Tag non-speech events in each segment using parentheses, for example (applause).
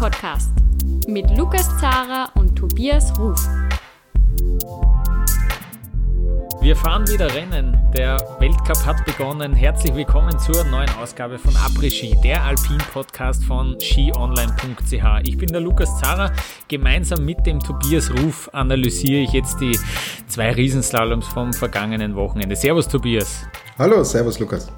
Alpin-Podcast mit Lukas Zara und Tobias Ruf. Wir fahren wieder Rennen. Der Weltcup hat begonnen. Herzlich willkommen zur neuen Ausgabe von Après-Ski, der Alpin-Podcast von skionline.ch. Ich bin der Lukas Zara. Gemeinsam mit dem Tobias Ruf analysiere ich jetzt die zwei Riesenslaloms vom vergangenen Wochenende. Servus Tobias. Hallo, servus Lukas.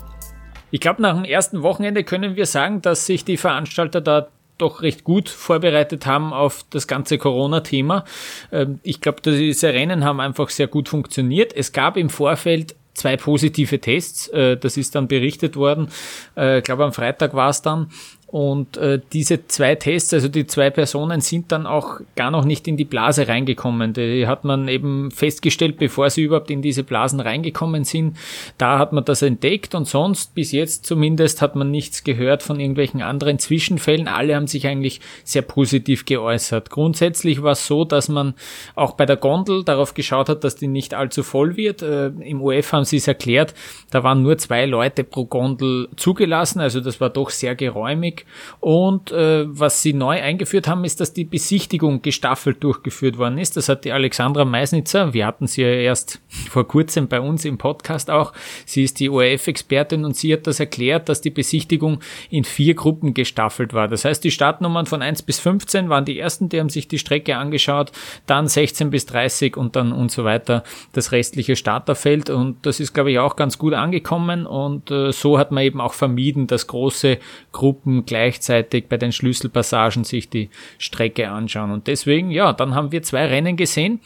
Ich glaube, nach dem ersten Wochenende können wir sagen, dass sich die Veranstalter da doch recht gut vorbereitet haben auf das ganze Corona-Thema. Ähm, ich glaube, diese Rennen haben einfach sehr gut funktioniert. Es gab im Vorfeld zwei positive Tests. Äh, das ist dann berichtet worden. Äh, ich glaube, am Freitag war es dann. Und äh, diese zwei Tests, also die zwei Personen sind dann auch gar noch nicht in die Blase reingekommen. Die hat man eben festgestellt, bevor sie überhaupt in diese Blasen reingekommen sind. Da hat man das entdeckt und sonst bis jetzt zumindest hat man nichts gehört von irgendwelchen anderen Zwischenfällen. Alle haben sich eigentlich sehr positiv geäußert. Grundsätzlich war es so, dass man auch bei der Gondel darauf geschaut hat, dass die nicht allzu voll wird. Äh, Im UF haben sie es erklärt, da waren nur zwei Leute pro Gondel zugelassen, also das war doch sehr geräumig. Und äh, was sie neu eingeführt haben, ist, dass die Besichtigung gestaffelt durchgeführt worden ist. Das hat die Alexandra Meisnitzer, wir hatten sie ja erst vor kurzem bei uns im Podcast auch. Sie ist die ORF-Expertin und sie hat das erklärt, dass die Besichtigung in vier Gruppen gestaffelt war. Das heißt, die Startnummern von 1 bis 15 waren die ersten, die haben sich die Strecke angeschaut, dann 16 bis 30 und dann und so weiter das restliche Starterfeld. Und das ist, glaube ich, auch ganz gut angekommen. Und äh, so hat man eben auch vermieden, dass große Gruppen gleichzeitig bei den Schlüsselpassagen sich die Strecke anschauen. Und deswegen, ja, dann haben wir zwei Rennen gesehen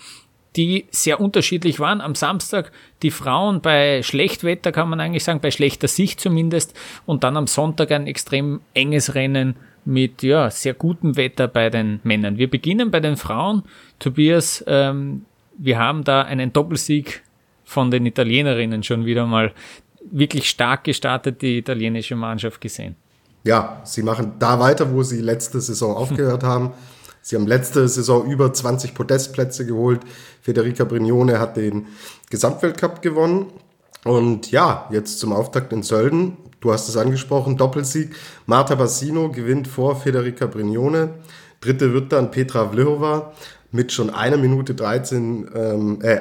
die sehr unterschiedlich waren. Am Samstag die Frauen bei Schlechtwetter, kann man eigentlich sagen, bei schlechter Sicht zumindest. Und dann am Sonntag ein extrem enges Rennen mit ja, sehr gutem Wetter bei den Männern. Wir beginnen bei den Frauen. Tobias, ähm, wir haben da einen Doppelsieg von den Italienerinnen schon wieder mal wirklich stark gestartet, die italienische Mannschaft gesehen ja, sie machen da weiter, wo sie letzte Saison aufgehört haben. Sie haben letzte Saison über 20 Podestplätze geholt. Federica Brignone hat den Gesamtweltcup gewonnen. Und ja, jetzt zum Auftakt in Sölden. Du hast es angesprochen, Doppelsieg. Marta Bassino gewinnt vor Federica Brignone. Dritte wird dann Petra Vlhova mit schon einer Minute 13, ähm, äh,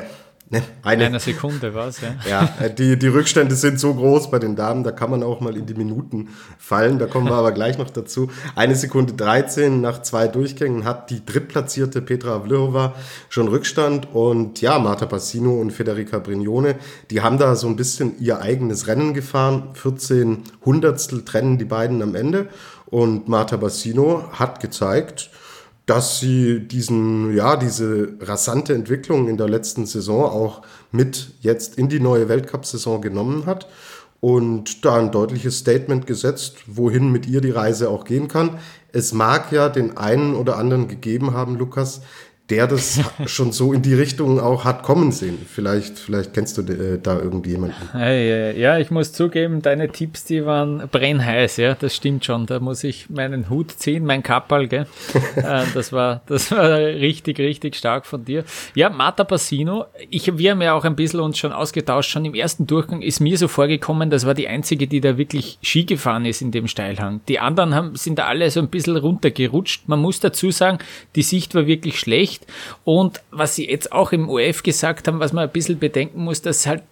Ne, eine, eine Sekunde was, ja. Ja, die, die Rückstände sind so groß bei den Damen, da kann man auch mal in die Minuten fallen. Da kommen wir aber gleich noch dazu. Eine Sekunde 13 nach zwei Durchgängen hat die drittplatzierte Petra Vlhova schon Rückstand. Und ja, Marta Passino und Federica Brignone, die haben da so ein bisschen ihr eigenes Rennen gefahren. 14 Hundertstel trennen die beiden am Ende. Und Marta Bassino hat gezeigt, dass sie diesen, ja, diese rasante Entwicklung in der letzten Saison auch mit jetzt in die neue Weltcup-Saison genommen hat und da ein deutliches Statement gesetzt, wohin mit ihr die Reise auch gehen kann. Es mag ja den einen oder anderen gegeben haben, Lukas, der das (laughs) schon so in die Richtung auch hat kommen sehen. Vielleicht, vielleicht kennst du äh, da irgendjemanden. Ja, ich muss zugeben, deine Tipps, die waren brennheiß, ja, das stimmt schon. Da muss ich meinen Hut ziehen, mein Kappal, gell. (laughs) Äh, das war, das war richtig, richtig stark von dir. Ja, Marta Bassino, ich, wir haben ja auch ein bisschen uns schon ausgetauscht, schon im ersten Durchgang ist mir so vorgekommen, das war die einzige, die da wirklich Ski gefahren ist in dem Steilhang. Die anderen haben, sind da alle so ein bisschen runtergerutscht. Man muss dazu sagen, die Sicht war wirklich schlecht nicht. Und was sie jetzt auch im OF gesagt haben, was man ein bisschen bedenken muss, dass halt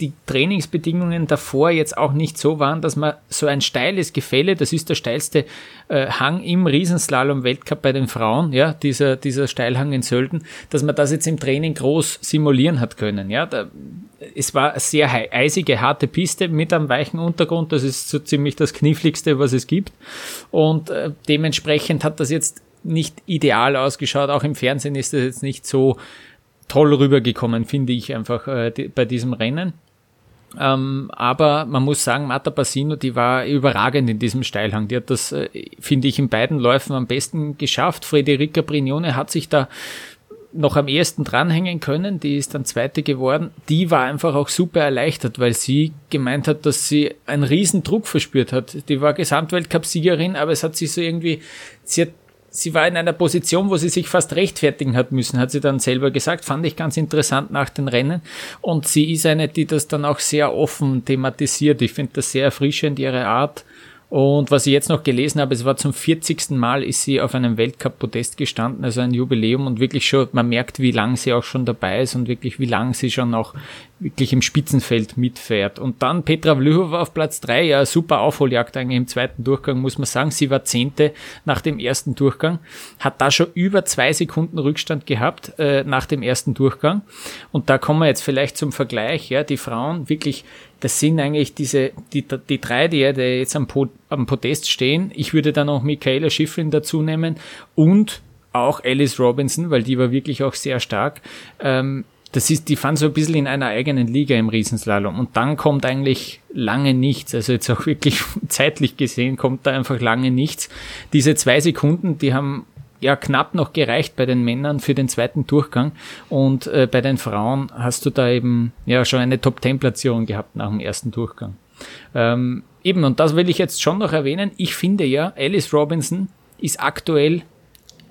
die Trainingsbedingungen davor jetzt auch nicht so waren, dass man so ein steiles Gefälle, das ist der steilste äh, Hang im Riesenslalom-Weltcup bei den Frauen, ja, dieser, dieser Steilhang in Sölden, dass man das jetzt im Training groß simulieren hat können, ja. Da, es war eine sehr eisige, harte Piste mit einem weichen Untergrund, das ist so ziemlich das kniffligste, was es gibt. Und äh, dementsprechend hat das jetzt nicht ideal ausgeschaut. Auch im Fernsehen ist das jetzt nicht so toll rübergekommen, finde ich einfach äh, bei diesem Rennen. Ähm, aber man muss sagen, Marta Bassino, die war überragend in diesem Steilhang. Die hat das, äh, finde ich, in beiden Läufen am besten geschafft. Frederica Brignone hat sich da noch am ehesten dranhängen können. Die ist dann Zweite geworden. Die war einfach auch super erleichtert, weil sie gemeint hat, dass sie einen riesen Druck verspürt hat. Die war Gesamtweltcup-Siegerin, aber es hat sich so irgendwie, sie hat sie war in einer Position, wo sie sich fast rechtfertigen hat müssen, hat sie dann selber gesagt, fand ich ganz interessant nach den Rennen. Und sie ist eine, die das dann auch sehr offen thematisiert. Ich finde das sehr erfrischend, ihre Art. Und was ich jetzt noch gelesen habe, es war zum 40. Mal ist sie auf einem Weltcup-Podest gestanden, also ein Jubiläum und wirklich schon, man merkt, wie lang sie auch schon dabei ist und wirklich, wie lang sie schon auch wirklich im Spitzenfeld mitfährt. Und dann Petra Vlhova auf Platz drei, ja, super Aufholjagd eigentlich im zweiten Durchgang, muss man sagen. Sie war Zehnte nach dem ersten Durchgang, hat da schon über zwei Sekunden Rückstand gehabt äh, nach dem ersten Durchgang. Und da kommen wir jetzt vielleicht zum Vergleich, ja, die Frauen wirklich, das sind eigentlich diese, die, die drei, die, die jetzt am, Pod, am Podest stehen. Ich würde dann auch Michaela Schifrin dazu nehmen und auch Alice Robinson, weil die war wirklich auch sehr stark. Ähm, das ist, die fahren so ein bisschen in einer eigenen Liga im Riesenslalom und dann kommt eigentlich lange nichts. Also jetzt auch wirklich (laughs) zeitlich gesehen kommt da einfach lange nichts. Diese zwei Sekunden, die haben ja knapp noch gereicht bei den Männern für den zweiten Durchgang und äh, bei den Frauen hast du da eben ja schon eine Top-10-Platzierung gehabt nach dem ersten Durchgang. Ähm, eben, und das will ich jetzt schon noch erwähnen. Ich finde ja, Alice Robinson ist aktuell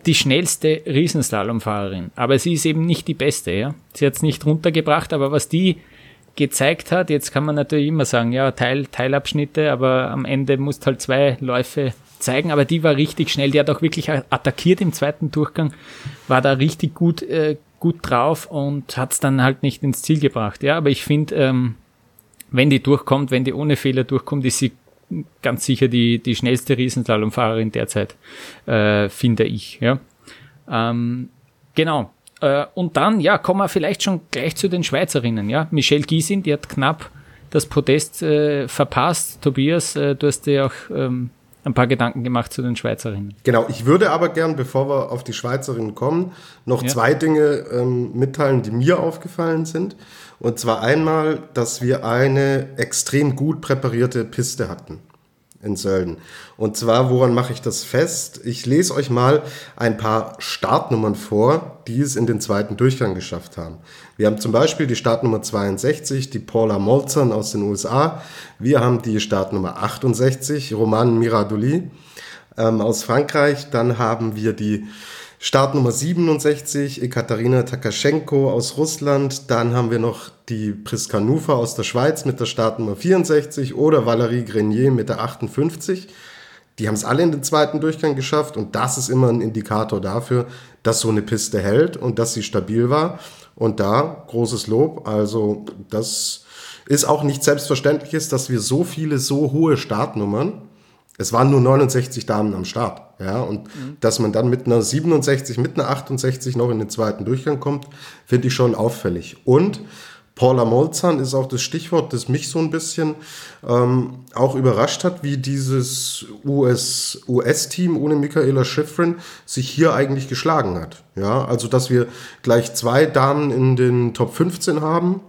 die schnellste Riesenslalomfahrerin. Aber sie ist eben nicht die beste, ja. Sie hat es nicht runtergebracht, aber was die gezeigt hat, jetzt kann man natürlich immer sagen, ja, Teil, Teilabschnitte, aber am Ende musst halt zwei Läufe zeigen, aber die war richtig schnell, die hat auch wirklich attackiert im zweiten Durchgang, war da richtig gut, äh, gut drauf und hat es dann halt nicht ins Ziel gebracht. Ja, aber ich finde, ähm, wenn die durchkommt, wenn die ohne Fehler durchkommt, ist sie ganz sicher die, die schnellste Riesenslalomfahrerin derzeit, äh, finde ich. Ja. Ähm, genau. Äh, und dann, ja, kommen wir vielleicht schon gleich zu den Schweizerinnen. Ja. Michelle Giesin, die hat knapp das Podest äh, verpasst. Tobias, äh, du hast dir auch ähm, ein paar Gedanken gemacht zu den Schweizerinnen. Genau, ich würde aber gern, bevor wir auf die Schweizerinnen kommen, noch ja. zwei Dinge ähm, mitteilen, die mir aufgefallen sind. Und zwar einmal, dass wir eine extrem gut präparierte Piste hatten in Sölden. Und zwar, woran mache ich das fest? Ich lese euch mal ein paar Startnummern vor, die es in den zweiten Durchgang geschafft haben. Wir haben zum Beispiel die Startnummer 62, die Paula Molzern aus den USA. Wir haben die Startnummer 68, Roman Miradoli ähm, aus Frankreich. Dann haben wir die Startnummer 67, Ekaterina Takaschenko aus Russland. Dann haben wir noch die Priska Nufa aus der Schweiz mit der Startnummer 64 oder Valérie Grenier mit der 58. Die haben es alle in den zweiten Durchgang geschafft und das ist immer ein Indikator dafür, dass so eine Piste hält und dass sie stabil war. Und da großes Lob. Also das ist auch nicht selbstverständlich dass wir so viele so hohe Startnummern es waren nur 69 Damen am Start. Ja, und mhm. dass man dann mit einer 67, mit einer 68 noch in den zweiten Durchgang kommt, finde ich schon auffällig. Und Paula Molzahn ist auch das Stichwort, das mich so ein bisschen ähm, auch überrascht hat, wie dieses US-Team US ohne Michaela Schifrin sich hier eigentlich geschlagen hat. Ja, also dass wir gleich zwei Damen in den Top 15 haben,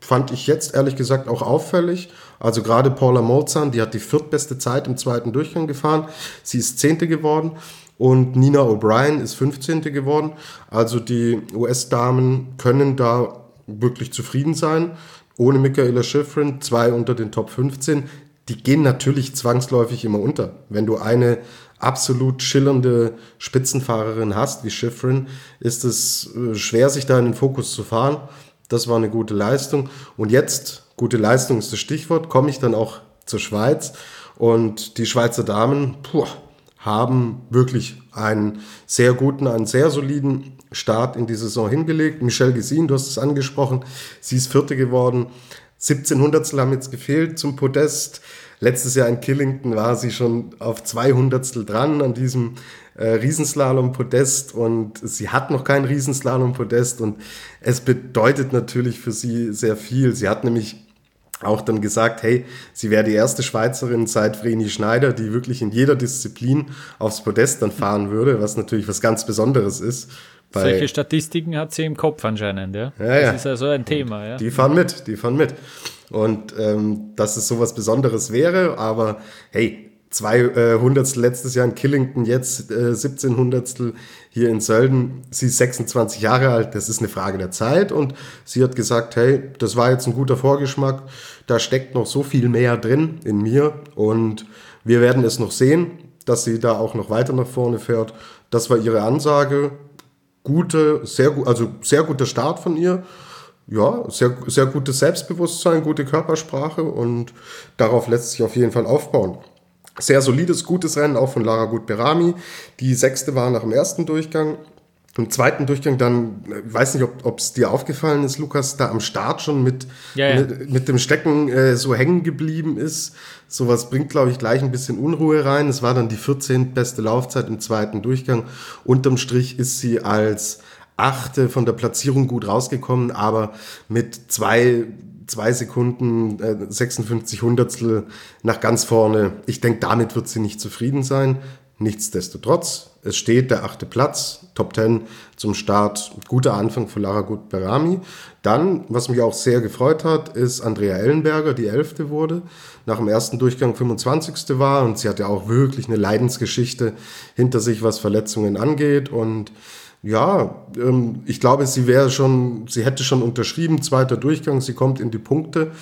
fand ich jetzt ehrlich gesagt auch auffällig. Also gerade Paula Molzahn, die hat die viertbeste Zeit im zweiten Durchgang gefahren. Sie ist Zehnte geworden und Nina O'Brien ist 15. geworden. Also die US-Damen können da wirklich zufrieden sein. Ohne Michaela Schifrin, zwei unter den Top 15. Die gehen natürlich zwangsläufig immer unter. Wenn du eine absolut schillernde Spitzenfahrerin hast wie Schifrin, ist es äh, schwer, sich da in den Fokus zu fahren. Das war eine gute Leistung. Und jetzt, gute Leistung ist das Stichwort, komme ich dann auch zur Schweiz. Und die Schweizer Damen puh, haben wirklich einen sehr guten, einen sehr soliden Start in die Saison hingelegt. Michelle Gesin, du hast es angesprochen, sie ist Vierte geworden. 17 Hundertstel haben jetzt gefehlt zum Podest. Letztes Jahr in Killington war sie schon auf 200 dran an diesem äh, Riesenslalom-Podest und sie hat noch kein Riesenslalom-Podest und es bedeutet natürlich für sie sehr viel. Sie hat nämlich auch dann gesagt, hey, sie wäre die erste Schweizerin seit Vreni Schneider, die wirklich in jeder Disziplin aufs Podest dann fahren würde, was natürlich was ganz Besonderes ist. Solche Statistiken hat sie im Kopf anscheinend, ja. ja, ja. Das ist also ein Thema, ja. Die fahren mit, die fahren mit. Und ähm, dass es sowas Besonderes wäre, aber hey, zwei äh, Hundertstel letztes Jahr in Killington, jetzt äh, 17 Hundertstel hier in Sölden. Sie ist 26 Jahre alt, das ist eine Frage der Zeit und sie hat gesagt, hey, das war jetzt ein guter Vorgeschmack, da steckt noch so viel mehr drin in mir und wir werden es noch sehen, dass sie da auch noch weiter nach vorne fährt. Das war ihre Ansage. Gute, sehr gut, also sehr guter Start von ihr. Ja, sehr, sehr gutes Selbstbewusstsein, gute Körpersprache und darauf lässt sich auf jeden Fall aufbauen. Sehr solides, gutes Rennen, auch von Lara Gut-Berami. Die sechste war nach dem ersten Durchgang. Im zweiten Durchgang dann, ich weiß nicht, ob es dir aufgefallen ist, Lukas, da am Start schon mit, ja, ja. mit, mit, dem Stecken äh, so hängen geblieben ist. Sowas bringt, glaube ich, gleich ein bisschen Unruhe rein. Es war dann die 14. beste Laufzeit im zweiten Durchgang. Unterm Strich ist sie als Achte von der Platzierung gut rausgekommen, aber mit zwei zwei Sekunden, äh, 56 Hundertstel nach ganz vorne. Ich denke, damit wird sie nicht zufrieden sein. Nichtsdestotrotz, es steht der achte Platz, Top 10 zum Start. Guter Anfang für Lara Gut-Berami. Dann, was mich auch sehr gefreut hat, ist Andrea Ellenberger, die Elfte wurde. Nach dem ersten Durchgang 25. war und sie hat ja auch wirklich eine Leidensgeschichte hinter sich, was Verletzungen angeht und ja, ähm, ich glaube, sie wäre schon, sie hätte schon unterschrieben, zweiter Durchgang, sie kommt in die Punkte.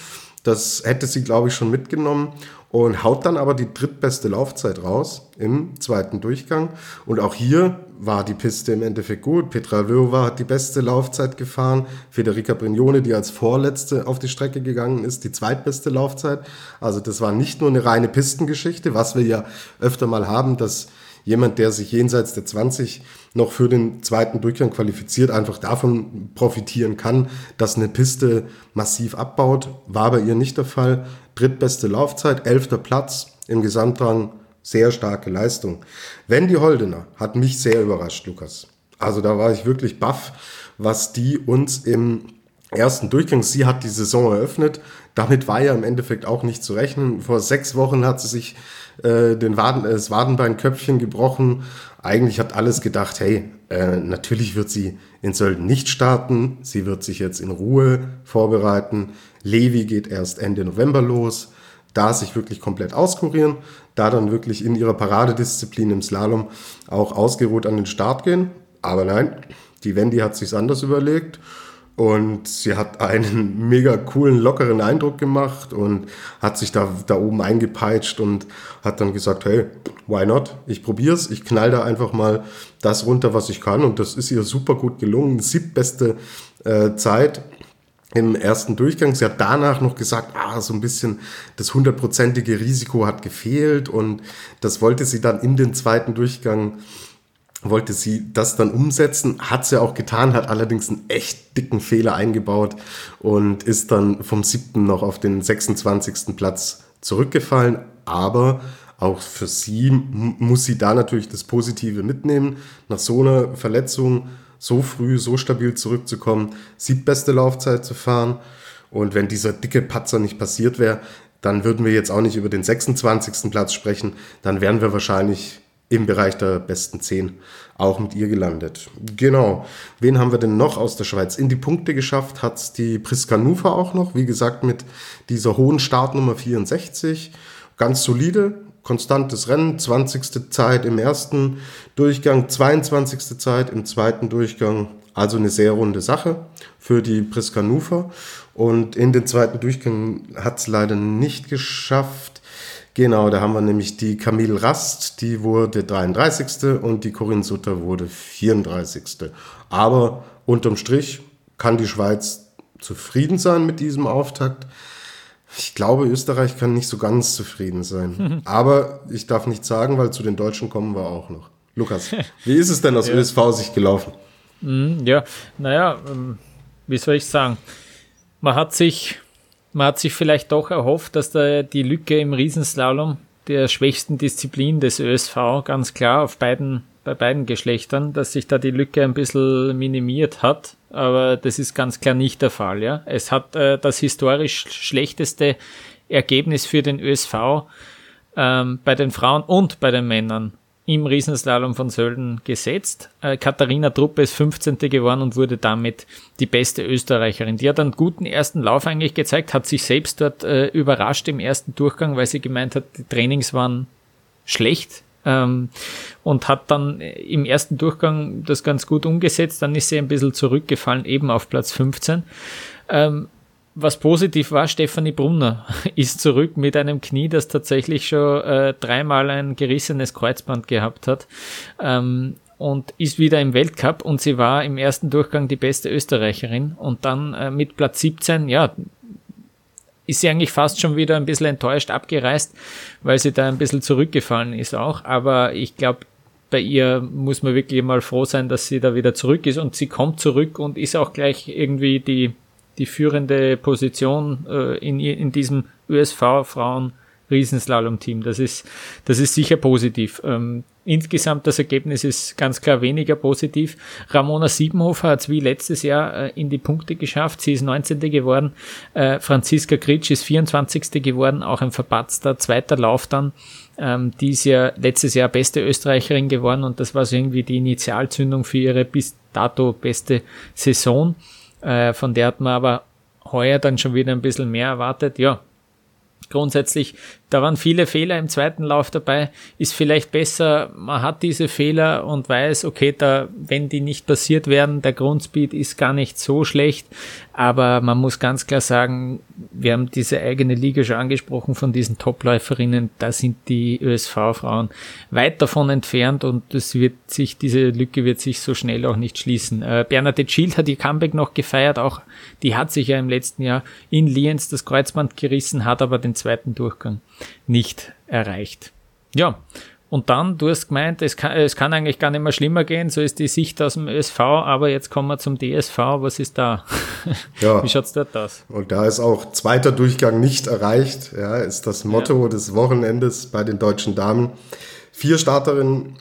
Das hätte sie, glaube ich, schon mitgenommen und haut dann aber die drittbeste Laufzeit raus im zweiten Durchgang. Und auch hier war die Piste im Endeffekt gut. Petra Löwa hat die beste Laufzeit gefahren. Federica Brignone, die als Vorletzte auf die Strecke gegangen ist, die zweitbeste Laufzeit. Also das war nicht nur eine reine Pistengeschichte, was wir ja öfter mal haben, dass jemand, der sich jenseits der 20 noch für den zweiten Durchgang qualifiziert, einfach davon profitieren kann, dass eine Piste massiv abbaut. War bei ihr nicht der Fall. Drittbeste Laufzeit, elfter Platz im Gesamtrang, sehr starke Leistung. Wendy Holdener hat mich sehr überrascht, Lukas. Also da war ich wirklich baff, was die uns im ersten Durchgang, sie hat die Saison eröffnet. Damit war ja im Endeffekt auch nicht zu rechnen. Vor sechs Wochen hat sie sich äh, den Waden, äh, das Wadenbeinköpfchen gebrochen. Eigentlich hat alles gedacht, hey, äh, natürlich wird sie in Sölden nicht starten. Sie wird sich jetzt in Ruhe vorbereiten. Levi geht erst Ende November los. Da sich wirklich komplett auskurieren, da dann wirklich in ihrer Paradedisziplin im Slalom auch ausgeruht an den Start gehen. Aber nein, die Wendy hat sich's anders überlegt und sie hat einen (laughs) mega coolen, lockeren Eindruck gemacht und hat sich da, da oben eingepeitscht und hat dann gesagt, hey, why not? Ich probier's, ich knall da einfach mal das runter, was ich kann. Und das ist ihr super gut gelungen. Siebtbeste äh, Zeit im ersten Durchgang. Sie hat danach noch gesagt, ah, so ein bisschen das hundertprozentige Risiko hat gefehlt und das wollte sie dann in den zweiten Durchgang wollte sie das dann umsetzen, hat sie auch getan, hat allerdings einen echt dicken Fehler eingebaut und ist dann vom siebten noch auf den 26. Platz zurückgefallen. Aber auch für sie muss sie da natürlich das Positive mitnehmen. Nach so einer Verletzung so früh, so stabil zurückzukommen, siebtbeste Laufzeit zu fahren. Und wenn dieser dicke Patzer nicht passiert wäre, dann würden wir jetzt auch nicht über den 26. Platz sprechen. Dann wären wir wahrscheinlich im Bereich der besten zehn auch mit ihr gelandet. Genau. Wen haben wir denn noch aus der Schweiz? In die Punkte geschafft hat die Priska Nufa auch noch. Wie gesagt, mit dieser hohen Startnummer 64. Ganz solide, konstantes Rennen. 20. Zeit im ersten Durchgang, 22. Zeit im zweiten Durchgang. Also eine sehr runde Sache für die Priska Nufa. Und in den zweiten Durchgang hat es leider nicht geschafft, Genau, da haben wir nämlich die Camille Rast, die wurde 33. und die Corinne Sutter wurde 34. Aber unterm Strich kann die Schweiz zufrieden sein mit diesem Auftakt. Ich glaube, Österreich kann nicht so ganz zufrieden sein. (laughs) Aber ich darf nicht sagen, weil zu den Deutschen kommen wir auch noch. Lukas, wie ist es denn aus (laughs) ja. ÖSV-Sicht gelaufen? Mhm, ja, naja, ähm, wie soll ich sagen? Man hat sich man hat sich vielleicht doch erhofft, dass da die Lücke im Riesenslalom der schwächsten Disziplin des ÖSV ganz klar auf beiden, bei beiden Geschlechtern, dass sich da die Lücke ein bisschen minimiert hat. Aber das ist ganz klar nicht der Fall, ja. Es hat äh, das historisch schlechteste Ergebnis für den ÖSV ähm, bei den Frauen und bei den Männern im Riesenslalom von Sölden gesetzt. Äh, Katharina Truppe ist 15. geworden und wurde damit die beste Österreicherin. Die hat einen guten ersten Lauf eigentlich gezeigt, hat sich selbst dort äh, überrascht im ersten Durchgang, weil sie gemeint hat, die Trainings waren schlecht ähm, und hat dann im ersten Durchgang das ganz gut umgesetzt. Dann ist sie ein bisschen zurückgefallen, eben auf Platz 15. Ähm, was positiv war, Stefanie Brunner (laughs) ist zurück mit einem Knie, das tatsächlich schon äh, dreimal ein gerissenes Kreuzband gehabt hat. Ähm, und ist wieder im Weltcup und sie war im ersten Durchgang die beste Österreicherin und dann äh, mit Platz 17, ja, ist sie eigentlich fast schon wieder ein bisschen enttäuscht abgereist, weil sie da ein bisschen zurückgefallen ist auch. Aber ich glaube, bei ihr muss man wirklich mal froh sein, dass sie da wieder zurück ist und sie kommt zurück und ist auch gleich irgendwie die, die führende Position äh, in, in diesem USV-Frauen Riesenslalom-Team. Das ist, das ist sicher positiv. Ähm, insgesamt das Ergebnis ist ganz klar weniger positiv. Ramona Siebenhofer hat es wie letztes Jahr äh, in die Punkte geschafft. Sie ist 19. geworden. Äh, Franziska Kritsch ist 24. geworden, auch ein verpatzter zweiter Lauf dann. Ähm, die ist ja letztes Jahr beste Österreicherin geworden und das war so irgendwie die Initialzündung für ihre bis dato beste Saison. Äh, von der hat man aber heuer dann schon wieder ein bisschen mehr erwartet. Ja, grundsätzlich, da waren viele Fehler im zweiten Lauf dabei. Ist vielleicht besser, man hat diese Fehler und weiß, okay, da, wenn die nicht passiert werden, der Grundspeed ist gar nicht so schlecht. Aber man muss ganz klar sagen, wir haben diese eigene Liga schon angesprochen von diesen Topläuferinnen. Da sind die ÖSV-Frauen weit davon entfernt und es wird sich, diese Lücke wird sich so schnell auch nicht schließen. Äh, Bernadette Schild hat ihr Comeback noch gefeiert. Auch die hat sich ja im letzten Jahr in Lienz das Kreuzband gerissen, hat aber den zweiten Durchgang nicht erreicht. Ja, und dann, du hast gemeint, es kann, es kann eigentlich gar nicht mehr schlimmer gehen, so ist die Sicht aus dem ÖSV, aber jetzt kommen wir zum DSV, was ist da? (laughs) Ja. Wie schaut's dort aus? Und da ist auch zweiter Durchgang nicht erreicht, ja, ist das Motto ja. des Wochenendes bei den deutschen Damen. Vier Starterinnen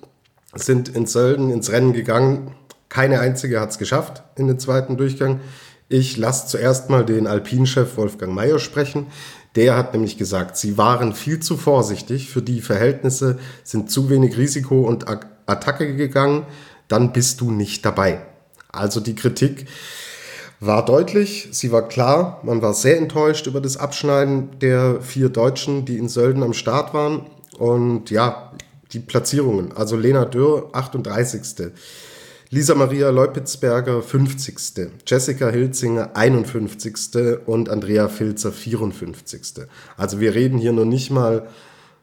sind in Sölden ins Rennen gegangen, keine einzige hat es geschafft in den zweiten Durchgang. Ich lasse zuerst mal den Alpinchef Wolfgang Mayer sprechen. Der hat nämlich gesagt, sie waren viel zu vorsichtig, für die Verhältnisse sind zu wenig Risiko und Attacke gegangen, dann bist du nicht dabei. Also die Kritik war deutlich, sie war klar, man war sehr enttäuscht über das Abschneiden der vier Deutschen, die in Sölden am Start waren. Und ja, die Platzierungen, also Lena Dürr, 38. Lisa Maria Leupitzberger 50. Jessica Hilzinger 51. und Andrea Filzer 54. Also wir reden hier noch nicht mal,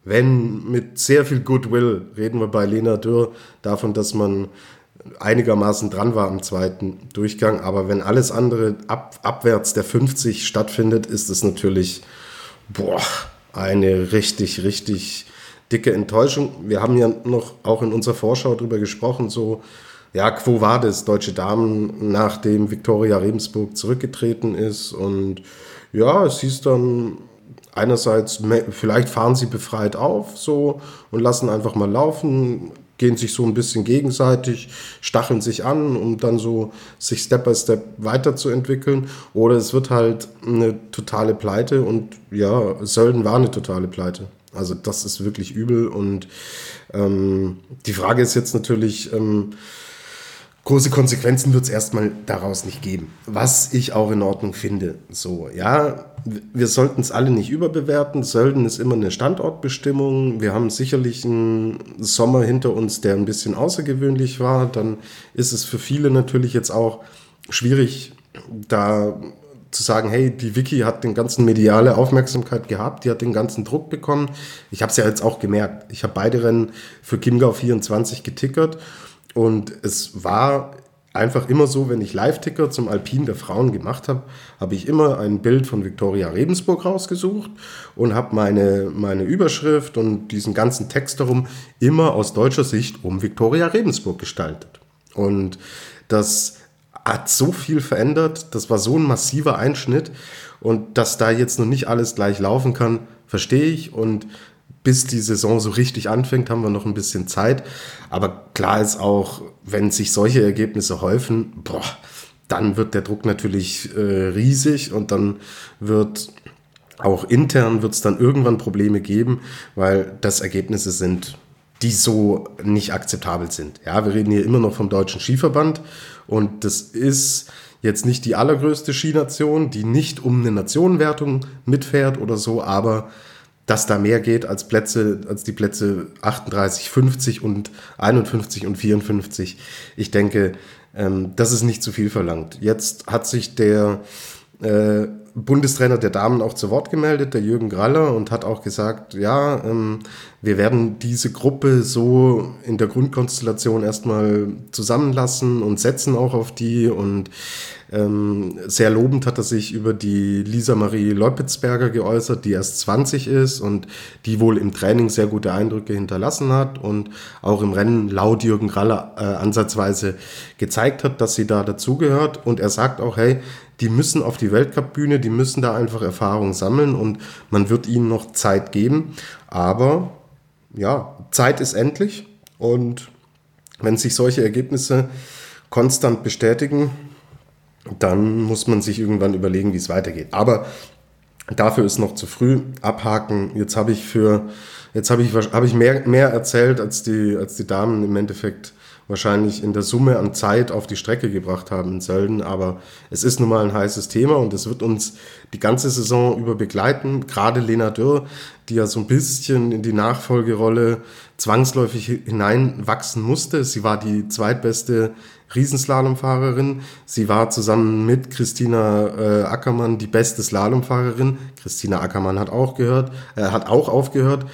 wenn mit sehr viel Goodwill, reden wir bei Lena Dürr davon, dass man einigermaßen dran war am zweiten Durchgang. Aber wenn alles andere ab, abwärts der 50 stattfindet, ist es natürlich boah, eine richtig, richtig dicke Enttäuschung. Wir haben ja noch auch in unserer Vorschau darüber gesprochen, so ja, Quo Vadis, deutsche Damen, nachdem Viktoria Rebensburg zurückgetreten ist. Und ja, es hieß dann einerseits, vielleicht fahren sie befreit auf so und lassen einfach mal laufen, gehen sich so ein bisschen gegenseitig, stacheln sich an, um dann so sich Step by Step weiterzuentwickeln. Oder es wird halt eine totale Pleite und ja, Sölden war eine totale Pleite. Also das ist wirklich übel und ähm, die Frage ist jetzt natürlich, ähm, große Konsequenzen wird es erstmal daraus nicht geben. Was ich auch in Ordnung finde. So, ja, wir sollten es alle nicht überbewerten. Sölden ist immer eine Standortbestimmung. Wir haben sicherlich einen Sommer hinter uns, der ein bisschen außergewöhnlich war. Dann ist es für viele natürlich jetzt auch schwierig, da zu sagen, hey, die Wiki hat den ganzen mediale Aufmerksamkeit gehabt, die hat den ganzen Druck bekommen. Ich habe es ja jetzt auch gemerkt. Ich habe beide Rennen für Kimgau 24 getickert und es war einfach immer so, wenn ich Live-Ticker zum Alpin der Frauen gemacht habe, habe ich immer ein Bild von Viktoria Rebensburg rausgesucht und habe meine, meine Überschrift und diesen ganzen Text darum immer aus deutscher Sicht um Viktoria Rebensburg gestaltet. Und das hat so viel verändert, das war so ein massiver Einschnitt und dass da jetzt noch nicht alles gleich laufen kann, verstehe ich und bis die Saison so richtig anfängt, haben wir noch ein bisschen Zeit. Aber klar ist auch, wenn sich solche Ergebnisse häufen, boah, dann wird der Druck natürlich äh, riesig und dann wird auch intern wird es dann irgendwann Probleme geben, weil das Ergebnisse sind, die so nicht akzeptabel sind. Ja, wir reden hier immer noch vom Deutschen Skiverband und das ist jetzt nicht die allergrößte Ski-Nation, die nicht um eine Nationenwertung mitfährt oder so, aber dass da mehr geht als Plätze, als die Plätze 38, 50 und 51 und 54. Ich denke, ähm, das ist nicht zu viel verlangt. Jetzt hat sich der äh, Bundestrainer der Damen auch zu Wort gemeldet, der Jürgen Graller, und hat auch gesagt, ja, ähm, wir werden diese Gruppe so in der Grundkonstellation erstmal zusammenlassen und setzen auch auf die und Ähm, sehr lobend hat er sich über die Lisa Marie Leupitzberger geäußert, die erst 20 ist und die wohl im Training sehr gute Eindrücke hinterlassen hat und auch im Rennen laut Jürgen Graller äh, ansatzweise gezeigt hat, dass sie da dazugehört. Und er sagt auch, hey, die müssen auf die Weltcup-Bühne, die müssen da einfach Erfahrung sammeln und man wird ihnen noch Zeit geben. Aber ja, Zeit ist endlich und wenn sich solche Ergebnisse konstant bestätigen, dann muss man sich irgendwann überlegen, wie es weitergeht. Aber dafür ist noch zu früh. Abhaken. Jetzt habe ich für, jetzt habe ich, habe ich mehr, mehr erzählt, als die, als die Damen im Endeffekt wahrscheinlich in der Summe an Zeit auf die Strecke gebracht haben in Sölden. Aber es ist nun mal ein heißes Thema und es wird uns die ganze Saison über begleiten. Gerade Lena Dürr, die ja so ein bisschen in die Nachfolgerolle zwangsläufig hineinwachsen musste. Sie war die zweitbeste Riesenslalomfahrerin. Sie war zusammen mit Christina äh, Ackermann die beste Slalomfahrerin. Christina Ackermann hat auch gehört, äh, hat auch aufgehört.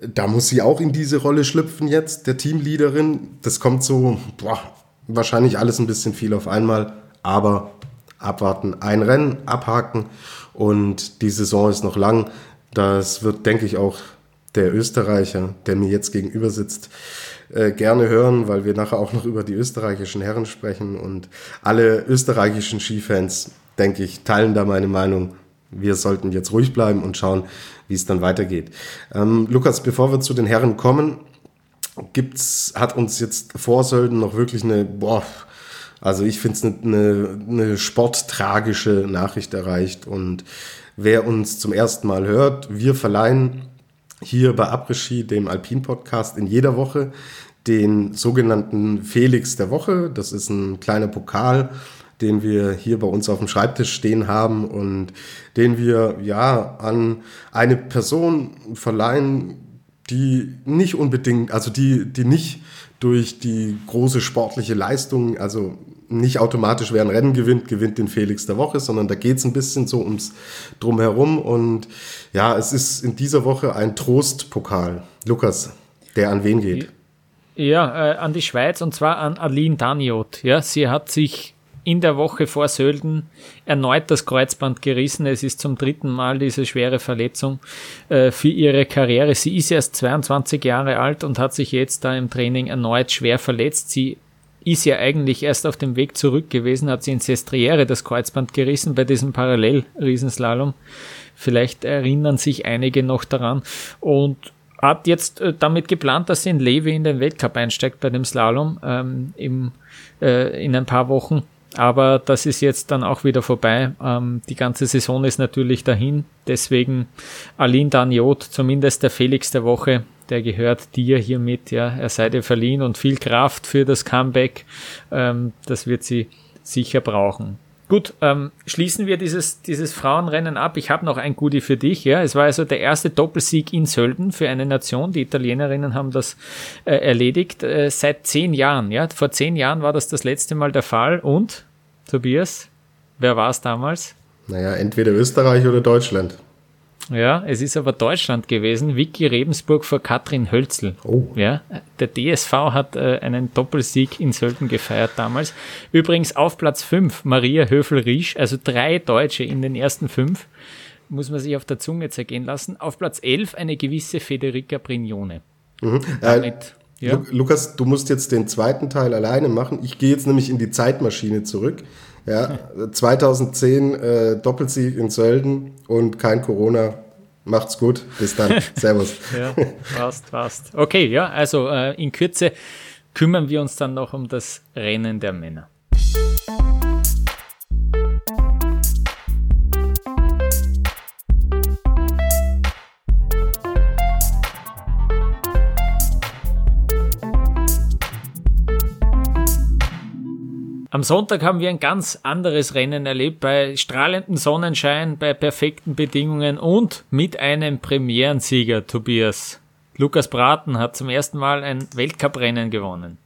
Da muss sie auch in diese Rolle schlüpfen jetzt, der Teamleaderin. Das kommt so, boah, wahrscheinlich alles ein bisschen viel auf einmal, aber abwarten, ein Rennen, abhaken und die Saison ist noch lang. Das wird, denke ich, auch der Österreicher, der mir jetzt gegenüber sitzt, äh, gerne hören, weil wir nachher auch noch über die österreichischen Herren sprechen und alle österreichischen Skifans, denke ich, teilen da meine Meinung. Wir sollten jetzt ruhig bleiben und schauen, wie es dann weitergeht. Ähm, Lukas, bevor wir zu den Herren kommen, gibt's, hat uns jetzt vor Sölden noch wirklich eine, boah, also ich finde es eine, eine, eine sporttragische Nachricht erreicht und wer uns zum ersten Mal hört, wir verleihen hier bei Après dem Alpin-Podcast, in jeder Woche den sogenannten Felix der Woche. Das ist ein kleiner Pokal, den wir hier bei uns auf dem Schreibtisch stehen haben und den wir ja an eine Person verleihen, die nicht unbedingt, also die, die nicht durch die große sportliche Leistung, also nicht automatisch, wer ein Rennen gewinnt, gewinnt den Felix der Woche, sondern da geht es ein bisschen so ums Drumherum. Und ja, es ist in dieser Woche ein Trostpokal. Lukas, der an wen geht? Ja, äh, an die Schweiz und zwar an Aline Daniot. Ja, sie hat sich in der Woche vor Sölden erneut das Kreuzband gerissen. Es ist zum dritten Mal diese schwere Verletzung äh, für ihre Karriere. Sie ist erst 22 Jahre alt und hat sich jetzt da im Training erneut schwer verletzt. Sie ist ja eigentlich erst auf dem Weg zurück gewesen, hat sie in Sestriere das Kreuzband gerissen bei diesem Parallel-Riesenslalom. Vielleicht erinnern sich einige noch daran und hat jetzt äh, damit geplant, dass sie in Levi in den Weltcup einsteigt bei dem Slalom ähm, im, äh, in ein paar Wochen. Aber das ist jetzt dann auch wieder vorbei. Ähm, die ganze Saison ist natürlich dahin. Deswegen Aline Daniot, zumindest der Felix der Woche, der gehört dir hiermit. Ja, er sei dir verliehen und viel Kraft für das Comeback. Ähm, das wird sie sicher brauchen. Gut, ähm, schließen wir dieses, dieses Frauenrennen ab. Ich habe noch ein Goodie für dich. Ja, es war also der erste Doppelsieg in Sölden für eine Nation. Die Italienerinnen haben das äh, erledigt äh, seit zehn Jahren. Ja, vor zehn Jahren war das das letzte Mal der Fall. Und Tobias, wer war es damals? Naja, entweder Österreich oder Deutschland. Ja, es ist aber Deutschland gewesen. Vicky Rebensburg vor Katrin Hölzl. Oh. Ja, der DSV hat äh, einen Doppelsieg in Sölden gefeiert damals. Übrigens auf Platz 5 Maria Höfel-Riesch, also drei Deutsche in den ersten fünf. Muss man sich auf der Zunge zergehen lassen. Auf Platz 11 eine gewisse Federica Brignone. Mhm. Damit, äh, ja. Lukas, du musst jetzt den zweiten Teil alleine machen. Ich gehe jetzt nämlich in die Zeitmaschine zurück. Ja, 2010 äh, Doppelsieg in Sölden und kein Corona. Macht's gut. Bis dann. (laughs) Servus. ja, passt, passt. Okay, ja, also äh, in Kürze kümmern wir uns dann noch um das Rennen der Männer. Am Sonntag haben wir ein ganz anderes Rennen erlebt, bei strahlendem Sonnenschein, bei perfekten Bedingungen und mit einem Premierensieger, Tobias. Lukas Braten hat zum ersten Mal ein Weltcuprennen gewonnen.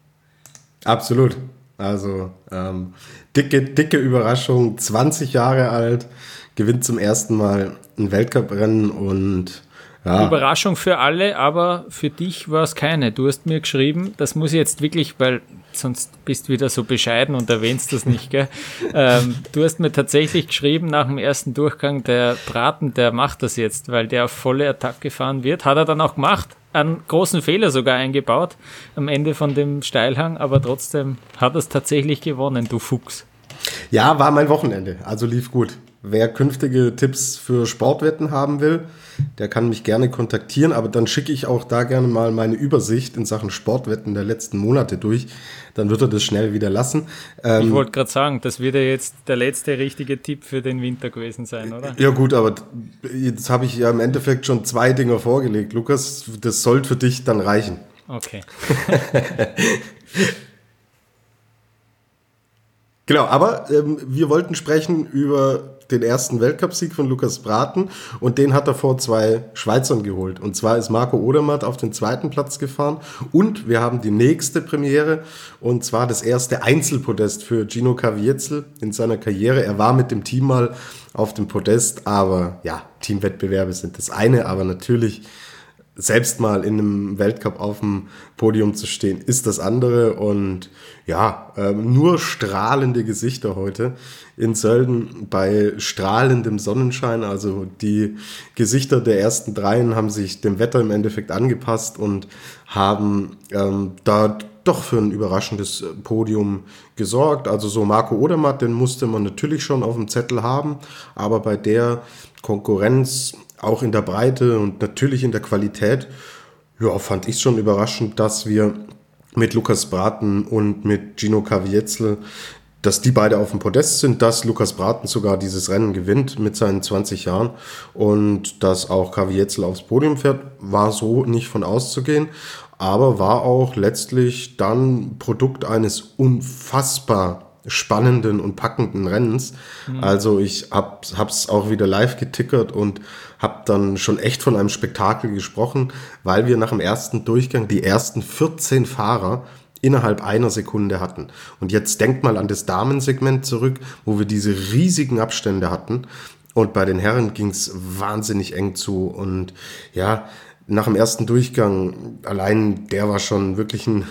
Absolut. Also ähm, dicke, dicke Überraschung. 20 Jahre alt, gewinnt zum ersten Mal ein Weltcuprennen und ja. Überraschung für alle, aber für dich war es keine. Du hast mir geschrieben, das muss ich jetzt wirklich, weil sonst bist du wieder so bescheiden und erwähnst das nicht, gell? (laughs) ähm, du hast mir tatsächlich geschrieben nach dem ersten Durchgang, der Braten, der macht das jetzt, weil der auf volle Attacke fahren wird. Hat er dann auch gemacht, einen großen Fehler sogar eingebaut am Ende von dem Steilhang, aber trotzdem hat er es tatsächlich gewonnen, du Fuchs. Ja, war mein Wochenende, also lief gut. Wer künftige Tipps für Sportwetten haben will, der kann mich gerne kontaktieren, aber dann schicke ich auch da gerne mal meine Übersicht in Sachen Sportwetten der letzten Monate durch. Dann wird er das schnell wieder lassen. Ähm, ich wollte gerade sagen, das wird ja jetzt der letzte richtige Tipp für den Winter gewesen sein, oder? Ja gut, aber jetzt habe ich ja im Endeffekt schon zwei Dinge vorgelegt. Lukas, das sollte für dich dann reichen. Okay. (laughs) genau, aber ähm, wir wollten sprechen über den ersten Weltcupsieg von Lukas Braten und den hat er vor zwei Schweizern geholt. Und zwar ist Marco Odermatt auf den zweiten Platz gefahren und wir haben die nächste Premiere und zwar das erste Einzelpodest für Gino Caviezel in seiner Karriere. Er war mit dem Team mal auf dem Podest, aber ja, Teamwettbewerbe sind das eine, aber natürlich selbst mal in einem Weltcup auf dem Podium zu stehen, ist das andere. Und ja, ähm, nur strahlende Gesichter heute in Sölden bei strahlendem Sonnenschein. Also die Gesichter der ersten Dreien haben sich dem Wetter im Endeffekt angepasst und haben ähm, da doch für ein überraschendes Podium gesorgt. Also so Marco Odermatt, den musste man natürlich schon auf dem Zettel haben, aber bei der Konkurrenz auch in der Breite und natürlich in der Qualität, ja, fand ich schon überraschend, dass wir mit Lukas Braten und mit Gino Caviezel, dass die beide auf dem Podest sind, dass Lukas Braten sogar dieses Rennen gewinnt mit seinen 20 Jahren und dass auch Caviezel aufs Podium fährt, war so nicht von auszugehen, aber war auch letztlich dann Produkt eines unfassbar spannenden und packenden Rennens. Mhm. Also ich hab, hab's auch wieder live getickert und hab dann schon echt von einem Spektakel gesprochen, weil wir nach dem ersten Durchgang die ersten 14 Fahrer innerhalb einer Sekunde hatten. Und jetzt denkt mal an das Damensegment zurück, wo wir diese riesigen Abstände hatten. Und bei den Herren ging's wahnsinnig eng zu. Und ja, nach dem ersten Durchgang, allein der war schon wirklich ein,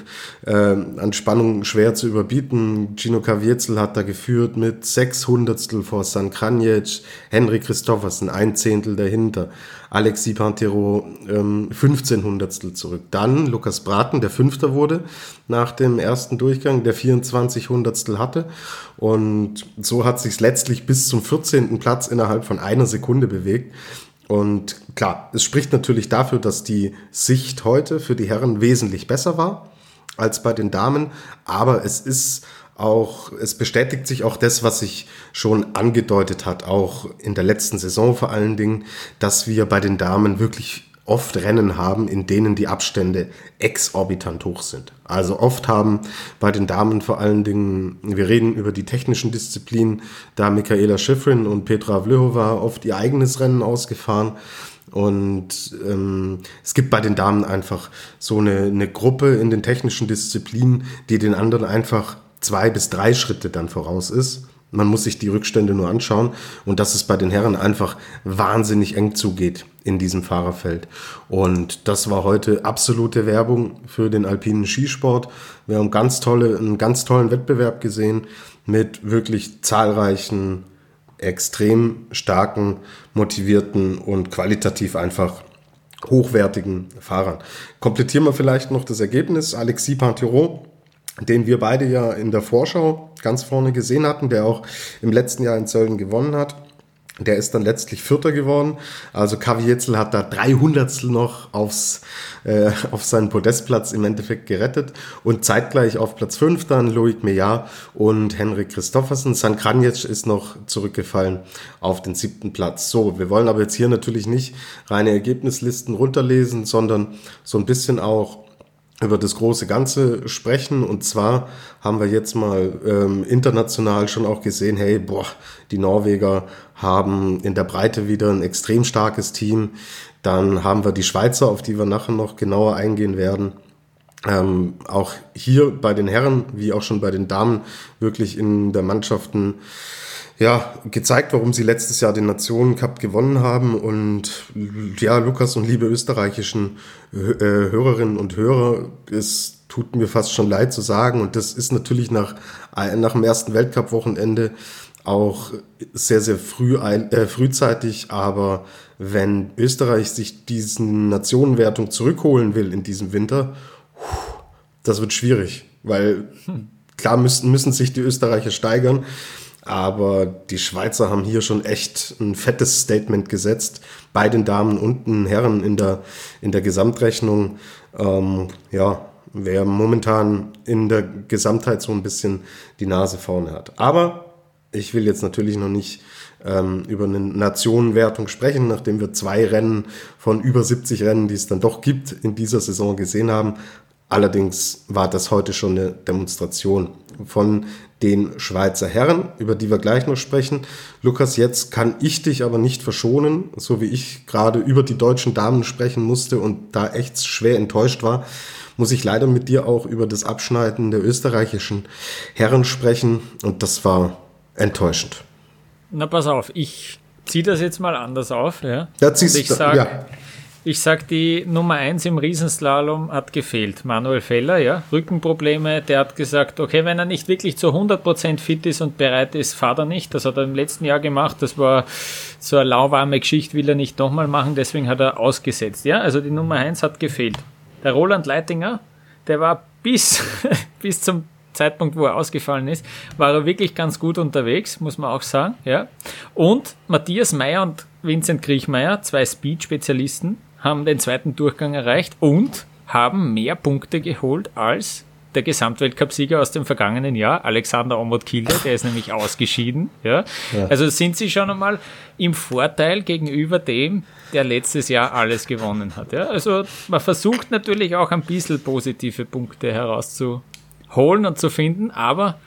äh, an Spannung schwer zu überbieten. Gino Caviezel hat da geführt mit sechs Hundertstel vor San Kranjec, Henry Christoffersen ein Zehntel dahinter, Alexis Pantero ähm, 15 Hundertstel zurück. Dann Lukas Braten, der Fünfter wurde nach dem ersten Durchgang, der 24 Hundertstel hatte. Und so hat sich letztlich bis zum 14. Platz innerhalb von einer Sekunde bewegt. Und klar, es spricht natürlich dafür, dass die Sicht heute für die Herren wesentlich besser war als bei den Damen. Aber es ist auch, es bestätigt sich auch das, was sich schon angedeutet hat, auch in der letzten Saison vor allen Dingen, dass wir bei den Damen wirklich oft Rennen haben, in denen die Abstände exorbitant hoch sind. Also oft haben bei den Damen vor allen Dingen, wir reden über die technischen Disziplinen, da Michaela Schifrin und Petra Vlhova oft ihr eigenes Rennen ausgefahren. Und ähm, es gibt bei den Damen einfach so eine, eine Gruppe in den technischen Disziplinen, die den anderen einfach zwei bis drei Schritte dann voraus ist. Man muss sich die Rückstände nur anschauen und dass es bei den Herren einfach wahnsinnig eng zugeht in diesem Fahrerfeld. Und das war heute absolute Werbung für den alpinen Skisport. Wir haben ganz tolle, einen ganz tollen Wettbewerb gesehen mit wirklich zahlreichen, extrem starken, motivierten und qualitativ einfach hochwertigen Fahrern. Komplettieren wir vielleicht noch das Ergebnis. Alexis Pintero den wir beide ja in der Vorschau ganz vorne gesehen hatten, der auch im letzten Jahr in Zölden gewonnen hat. Der ist dann letztlich Vierter geworden. Also Kavietzel hat da 300 noch aufs, äh, auf seinen Podestplatz im Endeffekt gerettet. Und zeitgleich auf Platz 5 dann Loic Meillard und Henrik Christoffersen. San Kranjec ist noch zurückgefallen auf den siebten Platz. So, wir wollen aber jetzt hier natürlich nicht reine Ergebnislisten runterlesen, sondern so ein bisschen auch über das große Ganze sprechen. Und zwar haben wir jetzt mal ähm, international schon auch gesehen, hey, boah, die Norweger haben in der Breite wieder ein extrem starkes Team. Dann haben wir die Schweizer, auf die wir nachher noch genauer eingehen werden. Ähm, auch hier bei den Herren, wie auch schon bei den Damen, wirklich in der Mannschaften ja, gezeigt, warum sie letztes Jahr den Nationen Cup gewonnen haben. Und ja, Lukas und liebe österreichischen äh, Hörerinnen und Hörer, es tut mir fast schon leid zu sagen. Und das ist natürlich nach, äh, nach dem ersten Weltcup-Wochenende auch sehr, sehr früh, äh, frühzeitig. Aber wenn Österreich sich diesen Nationenwertung zurückholen will in diesem Winter, das wird schwierig, weil klar müssen, müssen sich die Österreicher steigern. Aber die Schweizer haben hier schon echt ein fettes Statement gesetzt bei den Damen und den Herren in der, in der Gesamtrechnung. Ähm, ja, wer momentan in der Gesamtheit so ein bisschen die Nase vorne hat. Aber ich will jetzt natürlich noch nicht ähm, über eine Nationenwertung sprechen, nachdem wir zwei Rennen von über 70 Rennen, die es dann doch gibt, in dieser Saison gesehen haben. Allerdings war das heute schon eine Demonstration von den Schweizer Herren, über die wir gleich noch sprechen. Lukas, jetzt kann ich dich aber nicht verschonen, so wie ich gerade über die deutschen Damen sprechen musste und da echt schwer enttäuscht war, muss ich leider mit dir auch über das Abschneiden der österreichischen Herren sprechen und das war enttäuschend. Na pass auf, ich ziehe das jetzt mal anders auf. Ja, ja ziehst ich sag, ja. Ich sag, die Nummer 1 im Riesenslalom hat gefehlt. Manuel Feller, ja, Rückenprobleme. Der hat gesagt, okay, wenn er nicht wirklich zu 100% fit ist und bereit ist, fahrt er nicht. Das hat er im letzten Jahr gemacht. Das war so eine lauwarme Geschichte, will er nicht nochmal machen. Deswegen hat er ausgesetzt. Ja, also die Nummer 1 hat gefehlt. Der Roland Leitinger, der war bis, (laughs) bis zum Zeitpunkt, wo er ausgefallen ist, war er wirklich ganz gut unterwegs, muss man auch sagen. Ja. Und Matthias Meyer und Vincent Kriechmeier, zwei Speed-Spezialisten, haben den zweiten Durchgang erreicht und haben mehr Punkte geholt als der Gesamtweltcupsieger aus dem vergangenen Jahr, Alexander Omot Kilde, der ist nämlich ausgeschieden. Ja. ja. Also sind sie schon einmal im Vorteil gegenüber dem, der letztes Jahr alles gewonnen hat. Ja. Also man versucht natürlich auch ein bisschen positive Punkte herauszuholen und zu finden, aber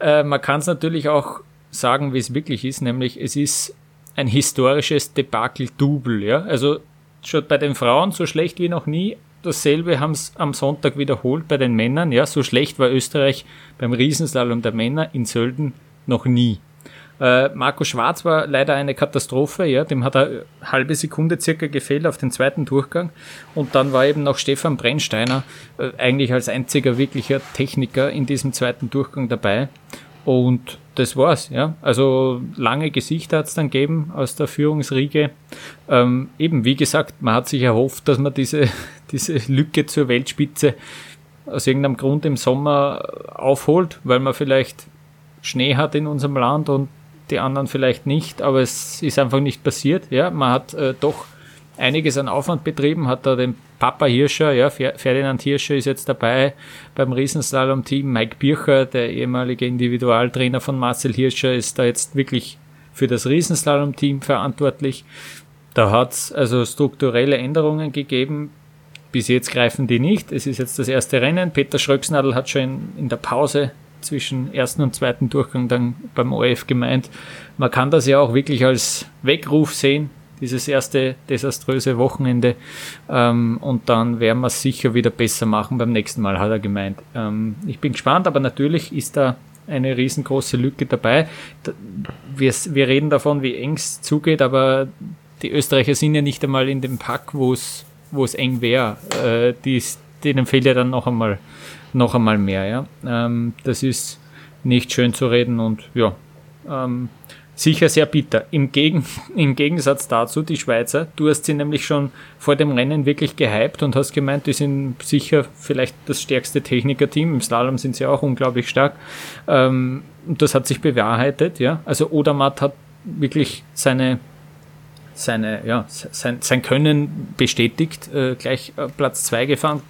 äh, man kann es natürlich auch sagen, wie es wirklich ist, nämlich es ist ein historisches Debakel-Double. Ja. Also schon bei den Frauen so schlecht wie noch nie. Dasselbe haben es am Sonntag wiederholt bei den Männern. Ja, so schlecht war Österreich beim Riesenslalom der Männer in Sölden noch nie. Äh, Marco Schwarz war leider eine Katastrophe, ja, dem hat eine halbe Sekunde circa gefehlt auf den zweiten Durchgang. Und dann war eben noch Stefan Brennsteiner äh, eigentlich als einziger wirklicher Techniker in diesem zweiten Durchgang dabei. Und das war's, ja. Also lange Gesichter hat's dann gegeben aus der Führungsriege. Ähm, eben, wie gesagt, man hat sich erhofft, dass man diese, (laughs) diese Lücke zur Weltspitze aus irgendeinem Grund im Sommer aufholt, weil man vielleicht Schnee hat in unserem Land und die anderen vielleicht nicht, aber es ist einfach nicht passiert. Ja, man hat äh, doch einiges an Aufwand betrieben, hat da den Papa Hirscher, ja, Ferdinand Hirscher ist jetzt dabei beim Riesenslalom-Team. Mike Bircher, der ehemalige Individualtrainer von Marcel Hirscher, ist da jetzt wirklich für das Riesenslalom-Team verantwortlich. Da hat es also strukturelle Änderungen gegeben. Bis jetzt greifen die nicht. Es ist jetzt das erste Rennen. Peter Schröcksnadel hat schon in, der Pause zwischen ersten und zweiten Durchgang dann beim ORF gemeint, man kann das ja auch wirklich als Weckruf sehen dieses erste desaströse Wochenende. Ähm, und dann werden wir es sicher wieder besser machen beim nächsten Mal, hat er gemeint. Ähm, ich bin gespannt, aber natürlich ist da eine riesengroße Lücke dabei. Wir, wir reden davon, wie eng es zugeht, aber die Österreicher sind ja nicht einmal in dem Pack, wo es eng wäre. Äh, denen fehlt ja dann noch einmal noch einmal mehr. Ja? Ähm, das ist nicht schön zu reden und ja, ähm, sicher sehr bitter. Im, Gegen, Im Gegensatz dazu, die Schweizer, du hast sie nämlich schon vor dem Rennen wirklich gehypt und hast gemeint, die sind sicher vielleicht das stärkste Technikerteam. Im Slalom sind sie auch unglaublich stark. Ähm, das hat sich bewahrheitet, ja. Also Odermatt hat wirklich seine seine, ja, sein, sein Können bestätigt, äh, gleich äh, Platz zwei gefahren,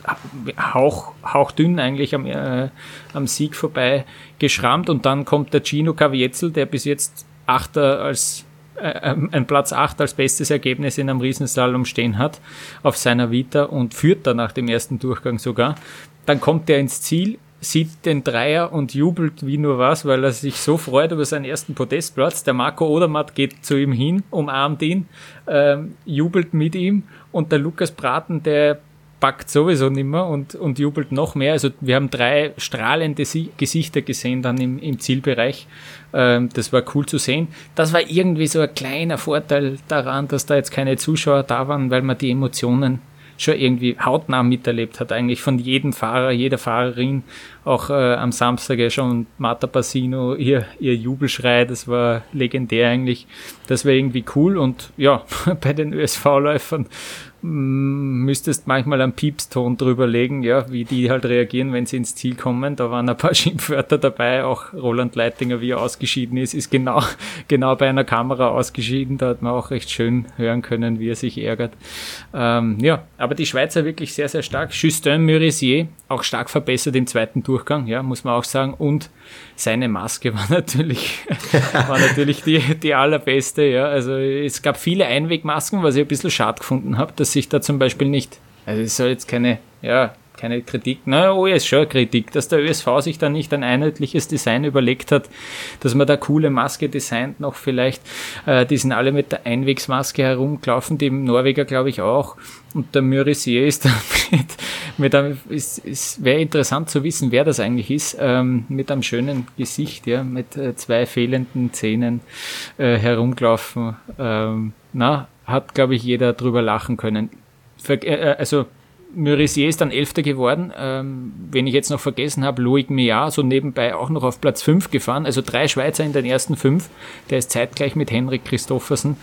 hauch, hauchdünn eigentlich am, äh, am Sieg vorbei geschrammt und dann kommt der Gino Caviezel, der bis jetzt Achter als äh, ähm, ein Platz 8 als bestes Ergebnis in einem Riesenslalom stehen hat auf seiner Vita und führt da nach dem ersten Durchgang sogar. Dann kommt er ins Ziel, sieht den Dreier und jubelt wie nur was, weil er sich so freut über seinen ersten Podestplatz. Der Marco Odermatt geht zu ihm hin, umarmt ihn, ähm, jubelt mit ihm und der Lukas Braten, der packt sowieso nicht mehr und, und jubelt noch mehr. Also wir haben drei strahlende Gesichter gesehen dann im, im Zielbereich. Ähm, das war cool zu sehen. Das war irgendwie so ein kleiner Vorteil daran, dass da jetzt keine Zuschauer da waren, weil man die Emotionen schon irgendwie hautnah miterlebt hat, eigentlich von jedem Fahrer, jeder Fahrerin, auch äh, am Samstag ja schon Marta Passino, ihr, ihr Jubelschrei, das war legendär eigentlich, das war irgendwie cool und ja, (laughs) bei den ÖSV-Läufern müsstest manchmal einen Piepston drüber legen, ja, wie die halt reagieren, wenn sie ins Ziel kommen. Da waren ein paar (laughs) Schimpfwörter dabei, auch Roland Leitinger, wie er ausgeschieden ist, ist genau, (laughs) genau bei einer Kamera ausgeschieden. Da hat man auch recht schön hören können, wie er sich ärgert. Ähm, ja, aber die Schweizer wirklich sehr, sehr stark. Justin Murisier auch stark verbessert im zweiten Durchgang, ja, muss man auch sagen. Und seine Maske war (laughs) natürlich, war natürlich die, die allerbeste. Ja. Also es gab viele Einwegmasken, was ich ein bisschen schade gefunden habe, dass sich da zum Beispiel nicht, also es soll jetzt keine, ja, keine Kritik, na, oh, ist schon Kritik, dass der ÖSV sich da nicht ein einheitliches Design überlegt hat, dass man da coole Maske designt noch vielleicht. Äh, die sind alle mit der Einwegsmaske herumgelaufen, die Norweger glaube ich auch. Und der Murisier ist (laughs) damit, mit einem, ist, ist, wäre interessant zu wissen, wer das eigentlich ist, ähm, mit einem schönen Gesicht, ja, mit äh, zwei fehlenden Zähnen äh, herumgelaufen. Ähm, na, hat glaube ich jeder drüber lachen können. Ver äh, also Murisier ist dann Elfter geworden. Ähm, wenn ich jetzt noch vergessen habe, Loic Meillard so nebenbei auch noch auf Platz 5 gefahren. Also drei Schweizer in den ersten fünf. Der ist zeitgleich mit Henrik Christoffersen.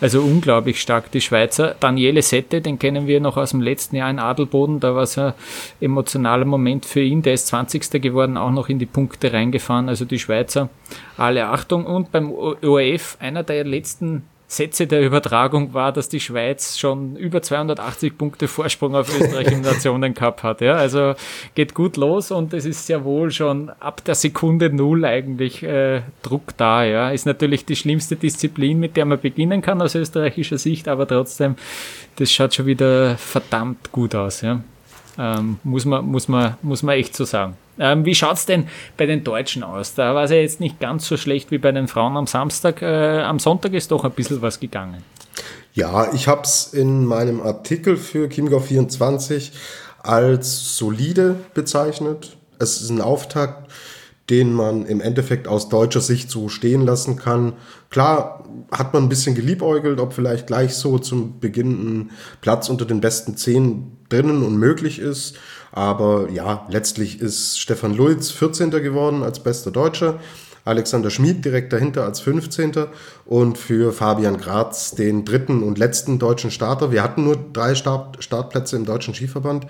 Also unglaublich stark, die Schweizer. Daniele Sette, den kennen wir noch aus dem letzten Jahr in Adelboden. Da war es ein emotionaler Moment für ihn. Der ist 20. geworden, auch noch in die Punkte reingefahren. Also die Schweizer, alle Achtung. Und beim ORF, einer der letzten Sätze der Übertragung war, dass die Schweiz schon über 280 Punkte Vorsprung auf Österreich im Nationencup hat. Ja, also geht gut los und es ist sehr wohl schon ab der Sekunde Null eigentlich äh, Druck da. Ja, ist natürlich die schlimmste Disziplin, mit der man beginnen kann aus österreichischer Sicht, aber trotzdem, das schaut schon wieder verdammt gut aus. Ja, ähm, muss man, muss man, muss man echt so sagen. Ähm, wie schaut's denn bei den Deutschen aus? Da war es ja jetzt nicht ganz so schlecht wie bei den Frauen am Samstag. Äh, am Sonntag ist doch ein bisschen was gegangen. Ja, ich habe es in meinem Artikel für Chiemgau24 als solide bezeichnet. Es ist ein Auftakt, den man im Endeffekt aus deutscher Sicht so stehen lassen kann. Klar hat man ein bisschen geliebäugelt, ob vielleicht gleich so zum Beginn ein Platz unter den besten zehn drinnen und möglich ist. Aber ja, letztlich ist Stefan Lulz 14. geworden als bester Deutscher. Alexander Schmid direkt dahinter als 15. und für Fabian Graz den dritten und letzten deutschen Starter. Wir hatten nur drei Start Startplätze im deutschen Skiverband.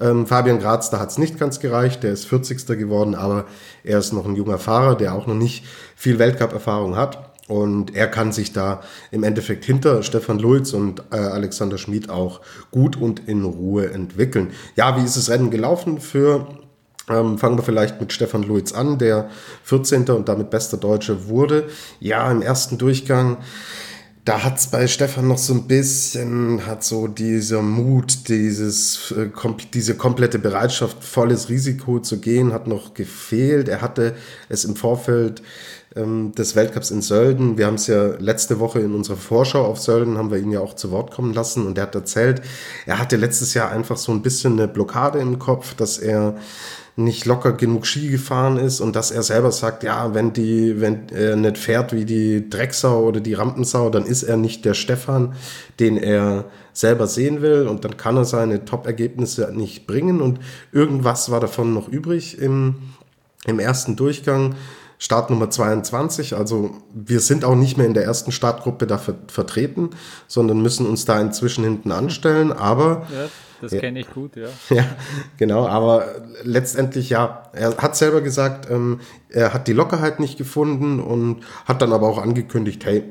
Ähm, Fabian Graz, da hat es nicht ganz gereicht, der ist 40. geworden, aber er ist noch ein junger Fahrer, der auch noch nicht viel Weltcup-Erfahrung hat. Und er kann sich da im Endeffekt hinter Stefan Lulz und äh, Alexander Schmid auch gut und in Ruhe entwickeln. Ja, wie ist das Rennen gelaufen für ähm, fangen wir vielleicht mit Stefan Luiz an, der 14. und damit bester Deutsche wurde. Ja, im ersten Durchgang, da hat es bei Stefan noch so ein bisschen, hat so dieser Mut, dieses, äh, kom diese komplette Bereitschaft, volles Risiko zu gehen, hat noch gefehlt. Er hatte es im Vorfeld ähm, des Weltcups in Sölden. Wir haben es ja letzte Woche in unserer Vorschau auf Sölden, haben wir ihn ja auch zu Wort kommen lassen und er hat erzählt, er hatte letztes Jahr einfach so ein bisschen eine Blockade im Kopf, dass er nicht locker genug Ski gefahren ist und dass er selber sagt, ja, wenn die, wenn er nicht fährt wie die Drecksau oder die Rampensau, dann ist er nicht der Stefan, den er selber sehen will und dann kann er seine Top-Ergebnisse nicht bringen und irgendwas war davon noch übrig im, im ersten Durchgang. Startnummer 22. Also wir sind auch nicht mehr in der ersten Startgruppe da ver vertreten, sondern müssen uns da inzwischen hinten anstellen. Aber ja, das kenne ich gut, ja. (laughs) Ja, genau. Aber letztendlich ja, er hat selber gesagt, ähm, er hat die Lockerheit nicht gefunden und hat dann aber auch angekündigt, hey,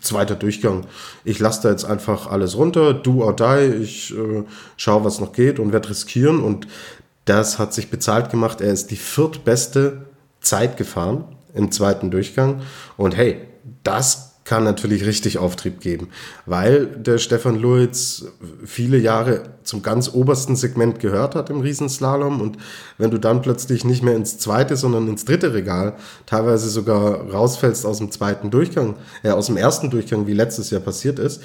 zweiter Durchgang. Ich lasse da jetzt einfach alles runter, do or die. Ich äh, schaue, was noch geht und werde riskieren. Und das hat sich bezahlt gemacht. Er ist die viertbeste Zeit gefahren im zweiten Durchgang. Und hey, das kann natürlich richtig Auftrieb geben, weil der Stefan Luiz viele Jahre zum ganz obersten Segment gehört hat im Riesenslalom und wenn du dann plötzlich nicht mehr ins zweite, sondern ins dritte Regal, teilweise sogar rausfällst aus dem zweiten Durchgang, äh, aus dem ersten Durchgang, wie letztes Jahr passiert ist,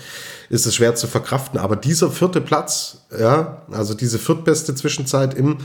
ist es schwer zu verkraften. Aber dieser vierte Platz, ja, also diese viertbeste Zwischenzeit im,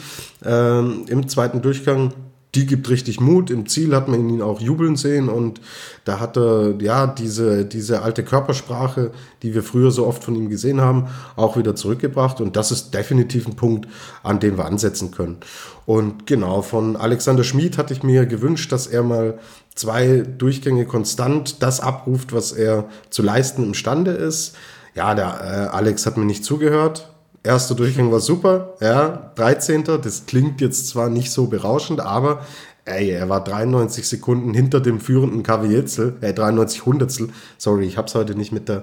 ähm, im zweiten Durchgang, die gibt richtig Mut. Im Ziel hat man ihn auch jubeln sehen und da hat er ja diese, diese alte Körpersprache, die wir früher so oft von ihm gesehen haben, auch wieder zurückgebracht und das ist definitiv ein Punkt, an dem wir ansetzen können. Und genau, von Alexander Schmid hatte ich mir gewünscht, dass er mal zwei Durchgänge konstant das abruft, was er zu leisten imstande ist. Ja, der äh, Alex hat mir nicht zugehört Erster Durchgang war super, ja, 13. Das klingt jetzt zwar nicht so berauschend, aber ey, er war 93 Sekunden hinter dem führenden Kavietzel, äh, 93 Hundertstel. Sorry, ich hab's heute nicht mit der,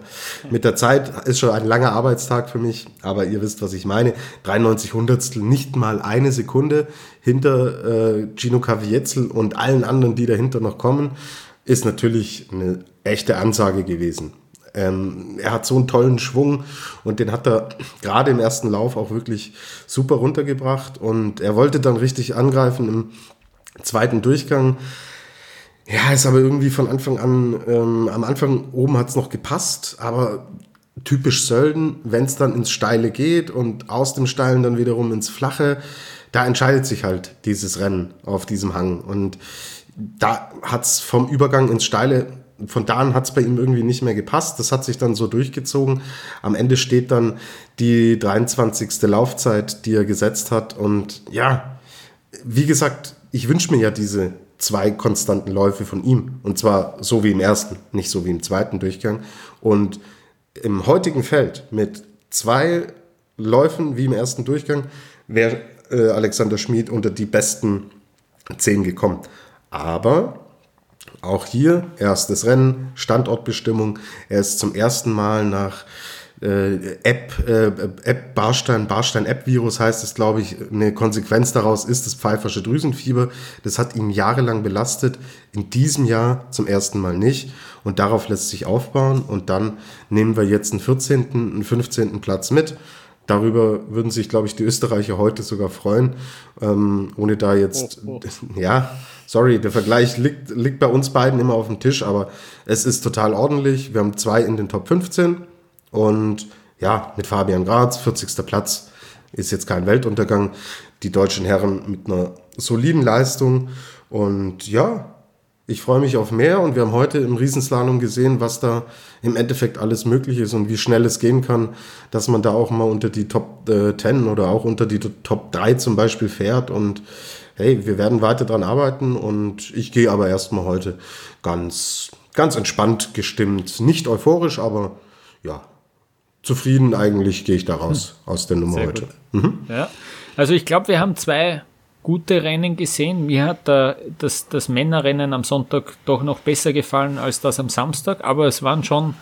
mit der Zeit. Ist schon ein langer Arbeitstag für mich, aber ihr wisst, was ich meine. 93 Hundertstel, nicht mal eine Sekunde hinter äh, Gino Kavietzel und allen anderen, die dahinter noch kommen, ist natürlich eine echte Ansage gewesen. Ähm, er hat so einen tollen Schwung und den hat er gerade im ersten Lauf auch wirklich super runtergebracht und er wollte dann richtig angreifen im zweiten Durchgang. Ja, ist aber irgendwie von Anfang an, ähm, am Anfang oben hat es noch gepasst, aber typisch Sölden, wenn es dann ins Steile geht und aus dem Steilen dann wiederum ins Flache, da entscheidet sich halt dieses Rennen auf diesem Hang. Und da hat es vom Übergang ins Steile von da an hat es bei ihm irgendwie nicht mehr gepasst. Das hat sich dann so durchgezogen. Am Ende steht dann die 23. Laufzeit, die er gesetzt hat. Und ja, wie gesagt, ich wünsche mir ja diese zwei konstanten Läufe von ihm. Und zwar so wie im ersten, nicht so wie im zweiten Durchgang. Und im heutigen Feld mit zwei Läufen wie im ersten Durchgang wäre äh, Alexander Schmid unter die besten zehn gekommen. Aber auch hier erstes Rennen, Standortbestimmung. Er ist zum ersten Mal nach äh, App, äh, App Barstein, Barstein-App-Virus heißt es, glaube ich, eine Konsequenz daraus ist das pfeifersche Drüsenfieber. Das hat ihn jahrelang belastet, in diesem Jahr zum ersten Mal nicht. Und darauf lässt sich aufbauen. Und dann nehmen wir jetzt einen 14., einen 15. Platz mit. Darüber würden sich, glaube ich, die Österreicher heute sogar freuen, ähm, ohne da jetzt, oh, oh. ja, sorry, der Vergleich liegt, liegt bei uns beiden immer auf dem Tisch, aber es ist total ordentlich. Wir haben zwei in den Top 15 und ja, mit Fabian Graz, 40. Platz, ist jetzt kein Weltuntergang. Die deutschen Herren mit einer soliden Leistung und ja, ich freue mich auf mehr und wir haben heute im Riesenslalom gesehen, was da im Endeffekt alles möglich ist und wie schnell es gehen kann, dass man da auch mal unter die Top äh, 10 oder auch unter die Top 3 zum Beispiel fährt und hey, wir werden weiter dran arbeiten und ich gehe aber erstmal heute ganz, ganz entspannt gestimmt, nicht euphorisch, aber ja, zufrieden eigentlich gehe ich da raus hm. aus der Nummer Sehr heute. Mhm. Ja, also ich glaube, wir haben zwei gute Rennen gesehen. Mir hat äh, das, das Männerrennen am Sonntag doch noch besser gefallen als das am Samstag, aber es waren schon,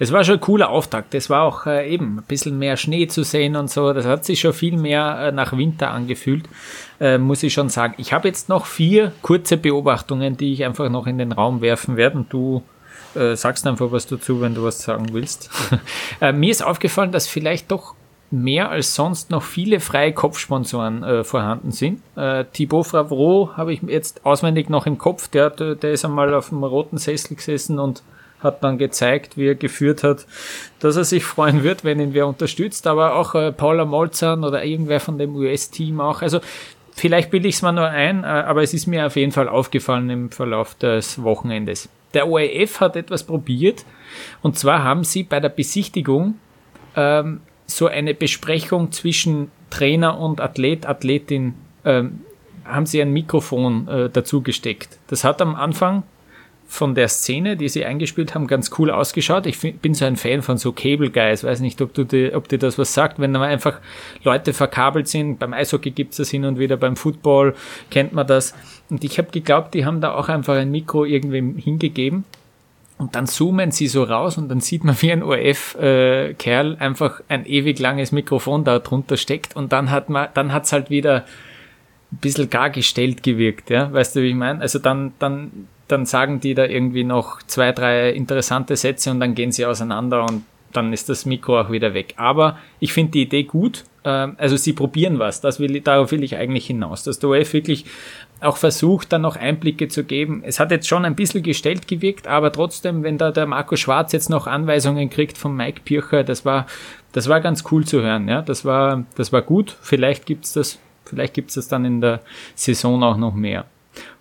es war schon ein cooler Auftakt. Es war auch äh, eben ein bisschen mehr Schnee zu sehen und so. Das hat sich schon viel mehr äh, nach Winter angefühlt, äh, muss ich schon sagen. Ich habe jetzt noch vier kurze Beobachtungen, die ich einfach noch in den Raum werfen werde und du äh, sagst einfach was dazu, wenn du was sagen willst. (laughs) Äh, mir ist aufgefallen, dass vielleicht doch mehr als sonst noch viele freie Kopfsponsoren äh, vorhanden sind. Äh, Thibaut Favreau habe ich jetzt auswendig noch im Kopf, der, der ist einmal auf dem roten Sessel gesessen und hat dann gezeigt, wie er geführt hat, dass er sich freuen wird, wenn ihn wer unterstützt, aber auch äh, Paula Molzan oder irgendwer von dem US-Team auch. Also vielleicht bilde ich es mal nur ein, äh, aber es ist mir auf jeden Fall aufgefallen im Verlauf des Wochenendes. Der ORF hat etwas probiert und zwar haben sie bei der Besichtigung ähm, so eine Besprechung zwischen Trainer und Athlet, Athletin, ähm, haben sie ein Mikrofon äh, dazu gesteckt. Das hat am Anfang von der Szene, die sie eingespielt haben, ganz cool ausgeschaut. Ich bin so ein Fan von so Cable Guys. Weiß nicht, ob, du die, ob dir das was sagt. Wenn da einfach Leute verkabelt sind, beim Eishockey gibt es das hin und wieder, beim Football kennt man das. Und ich habe geglaubt, die haben da auch einfach ein Mikro irgendwem hingegeben und dann zoomen sie so raus und dann sieht man, wie ein ORF-Kerl äh, einfach ein ewig langes Mikrofon da drunter steckt und dann hat man, dann hat's halt wieder ein bisschen gar gestellt gewirkt, ja, weißt du, wie ich meine? Also dann, dann dann sagen die da irgendwie noch zwei, drei interessante Sätze und dann gehen sie auseinander und dann ist das Mikro auch wieder weg. Aber ich finde die Idee gut. Ähm, also sie probieren was. Das will, darauf will ich eigentlich hinaus. Dass der OF wirklich auch versucht, dann noch Einblicke zu geben. Es hat jetzt schon ein bisschen gestellt gewirkt, aber trotzdem, wenn da der Marco Schwarz jetzt noch Anweisungen kriegt von Mike Pircher, das war, das war ganz cool zu hören. Ja, das war, das war gut. Vielleicht gibt's das, vielleicht gibt's das dann in der Saison auch noch mehr.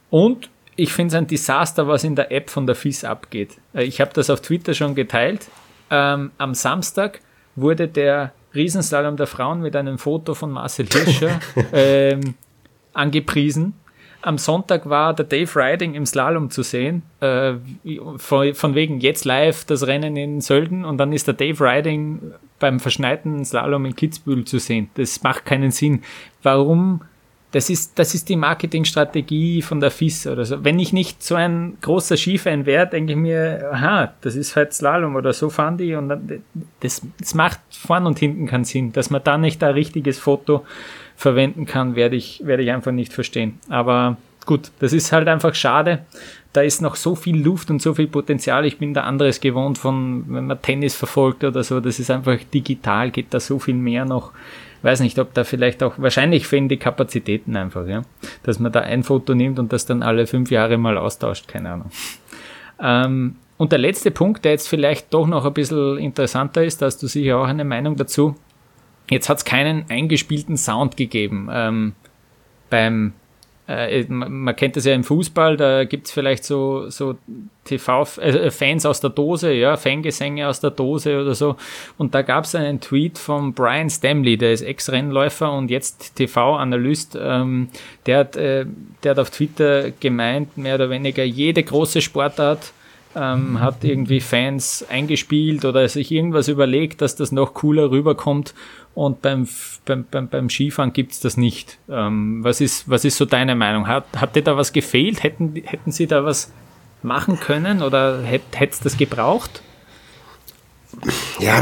Und ich finde es ein Desaster, was in der App von der FIS abgeht. Äh, ich habe das auf Twitter schon geteilt. Ähm, am Samstag wurde der Riesenslalom der Frauen mit einem Foto von Marcel Hirscher (laughs) ähm, angepriesen. Am Sonntag war der Dave Riding im Slalom zu sehen, äh, von, von, wegen jetzt live das Rennen in Sölden und dann ist der Dave Riding beim verschneiten Slalom in Kitzbühel zu sehen. Das macht keinen Sinn. Warum das ist, das ist die Marketingstrategie von der FIS oder so. Wenn ich nicht so ein großer Skifan wäre, denke ich mir, aha, das ist halt Slalom oder so fahren die und dann, das, das macht vorn und hinten keinen Sinn. Dass man da nicht ein richtiges Foto verwenden kann, werde ich, werde ich einfach nicht verstehen. Aber gut, das ist halt einfach schade. Da ist noch so viel Luft und so viel Potenzial. Ich bin da anderes gewohnt von, wenn man Tennis verfolgt oder so. Das ist einfach digital, geht da so viel mehr noch weiß nicht, ob da vielleicht auch, wahrscheinlich fehlen die Kapazitäten einfach, ja. Dass man da ein Foto nimmt und das dann alle fünf Jahre mal austauscht, keine Ahnung. Ähm, und der letzte Punkt, der jetzt vielleicht doch noch ein bisschen interessanter ist, da hast du sicher auch eine Meinung dazu. Jetzt hat es keinen eingespielten Sound gegeben ähm, beim äh, man kennt das ja im Fußball, da gibt's vielleicht so, so TV-Fans äh, aus der Dose, ja, Fangesänge aus der Dose oder so. Und da gab's einen Tweet von Brian Stamley, der ist Ex-Rennläufer und jetzt TV-Analyst, ähm, der, hat, äh, der hat auf Twitter gemeint, mehr oder weniger jede große Sportart ähm, hat irgendwie Fans eingespielt oder sich irgendwas überlegt, dass das noch cooler rüberkommt und beim, beim, beim, beim Skifahren gibt's das nicht. Ähm, was, ist, was ist so deine Meinung? Hat, hat dir da was gefehlt? Hätten, hätten sie da was machen können oder hätte es das gebraucht? Ja,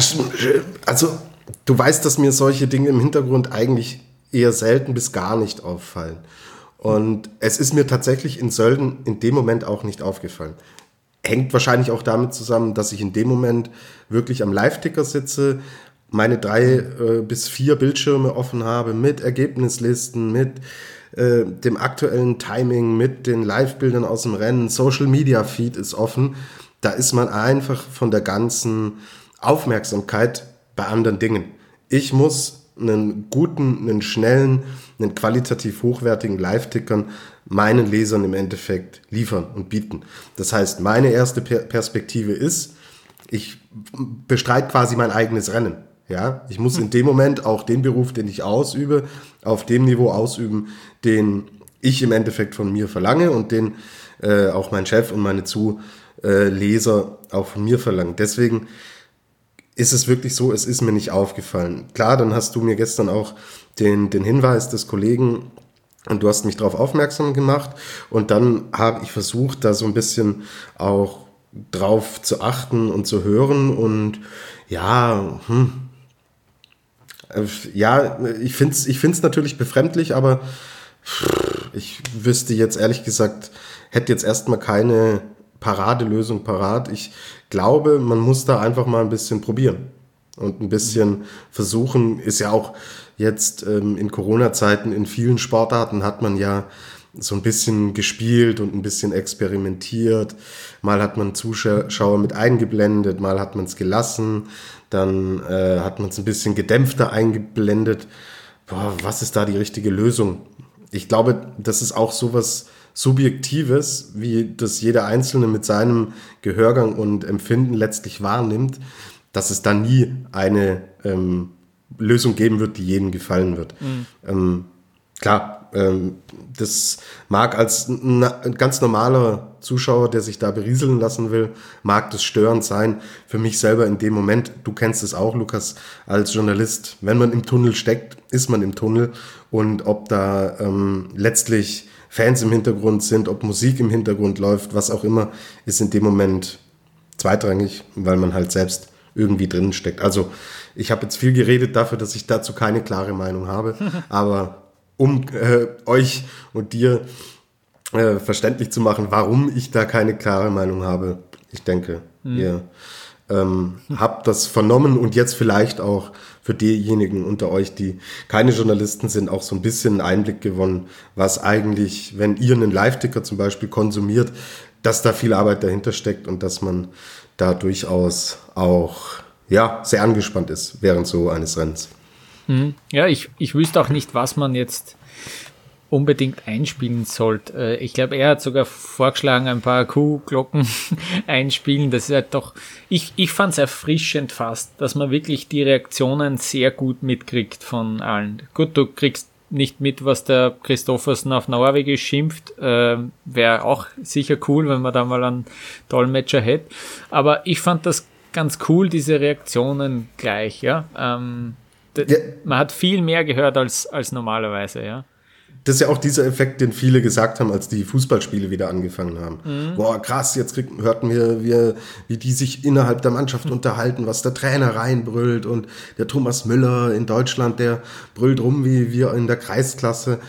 also du weißt, dass mir solche Dinge im Hintergrund eigentlich eher selten bis gar nicht auffallen. Und es ist mir tatsächlich in Sölden in dem Moment auch nicht aufgefallen. Hängt wahrscheinlich auch damit zusammen, dass ich in dem Moment wirklich am Live-Ticker sitze, meine drei äh, bis vier Bildschirme offen habe mit Ergebnislisten, mit äh, dem aktuellen Timing, mit den Live-Bildern aus dem Rennen, Social Media Feed ist offen. Da ist man einfach von der ganzen Aufmerksamkeit bei anderen Dingen. Ich muss einen guten, einen schnellen, einen qualitativ hochwertigen Live-Tickern meinen Lesern im Endeffekt liefern und bieten. Das heißt, meine erste Perspektive ist, ich bestreite quasi mein eigenes Rennen. Ja, ich muss in dem Moment auch den Beruf, den ich ausübe, auf dem Niveau ausüben, den ich im Endeffekt von mir verlange und den äh, auch mein Chef und meine Zuleser auch von mir verlangen. Deswegen ist es wirklich so, es ist mir nicht aufgefallen. Klar, dann hast du mir gestern auch den, den Hinweis des Kollegen und du hast mich darauf aufmerksam gemacht und dann habe ich versucht, da so ein bisschen auch drauf zu achten und zu hören und ja, hm, ja, ich finde es ich find's natürlich befremdlich, aber ich wüsste jetzt ehrlich gesagt, hätte jetzt erstmal keine Paradelösung parat. Ich glaube, man muss da einfach mal ein bisschen probieren und ein bisschen versuchen. Ist ja auch jetzt ähm, in Corona-Zeiten in vielen Sportarten hat man ja so ein bisschen gespielt und ein bisschen experimentiert. Mal hat man Zuschauer mit eingeblendet, mal hat man es gelassen, dann äh, hat man es ein bisschen gedämpfter eingeblendet. Boah, was ist da die richtige Lösung? Ich glaube, das ist auch sowas Subjektives, wie das jeder Einzelne mit seinem Gehörgang und Empfinden letztlich wahrnimmt, dass es da nie eine ähm, Lösung geben wird, die jedem gefallen wird. Mhm. Ähm, klar, ähm, das mag als ein ganz normaler Zuschauer, der sich da berieseln lassen will, mag das störend sein. Für mich selber in dem Moment, du kennst es auch, Lukas, als Journalist, wenn man im Tunnel steckt, ist man im Tunnel und ob da ähm, letztlich Fans im Hintergrund sind, ob Musik im Hintergrund läuft, was auch immer, ist in dem Moment zweitrangig, weil man halt selbst irgendwie drin steckt. Also ich habe jetzt viel geredet dafür, dass ich dazu keine klare Meinung habe, (laughs) aber um äh, euch und dir äh, verständlich zu machen, warum ich da keine klare Meinung habe. Ich denke, mhm. ihr ähm, habt das vernommen und jetzt vielleicht auch für diejenigen unter euch, die keine Journalisten sind, auch so ein bisschen einen Einblick gewonnen, was eigentlich, wenn ihr einen Live-Ticker zum Beispiel konsumiert, dass da viel Arbeit dahinter steckt und dass man da durchaus auch ja, sehr angespannt ist während so eines Rennens. Mhm. Ja, ich, ich wüsste auch nicht, was man jetzt unbedingt einspielen sollte. Äh, ich glaube, er hat sogar vorgeschlagen, ein paar Kuhglocken (laughs) einspielen. Das ist halt doch, ich, ich fand es erfrischend fast, dass man wirklich die Reaktionen sehr gut mitkriegt von allen. Gut, du kriegst nicht mit, was der Christoffersen auf Norwegisch schimpft. Äh, Wäre auch sicher cool, wenn man da mal einen Dolmetscher hätte. Aber ich fand das ganz cool, diese Reaktionen gleich, ja. Ähm, ja. Man hat viel mehr gehört als, als normalerweise, ja. Das ist ja auch dieser Effekt, den viele gesagt haben, als die Fußballspiele wieder angefangen haben. Mhm. Boah, krass, jetzt krieg, hörten wir, wie, wie die sich innerhalb der Mannschaft mhm. (laughs) unterhalten, was der Trainer reinbrüllt und der Thomas Müller in Deutschland, der brüllt rum wie wir in der Kreisklasse.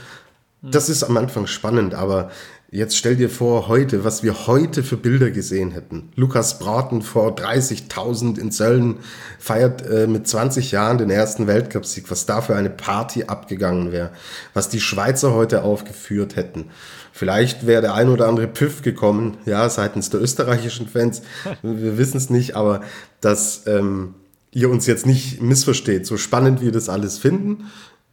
Mhm. Das ist am Anfang spannend, aber Jetzt stell dir vor, heute, was wir heute für Bilder gesehen hätten. Lukas Braten vor 30.000 in Sölden feiert äh, mit 20 Jahren den ersten Weltcupsieg, was da für eine Party abgegangen wäre, was die Schweizer heute aufgeführt hätten. Vielleicht wäre der ein oder andere Pfiff gekommen, ja, seitens der österreichischen Fans. (laughs) Wir wissen es nicht, aber dass ähm, ihr uns jetzt nicht missversteht, so spannend wir das alles finden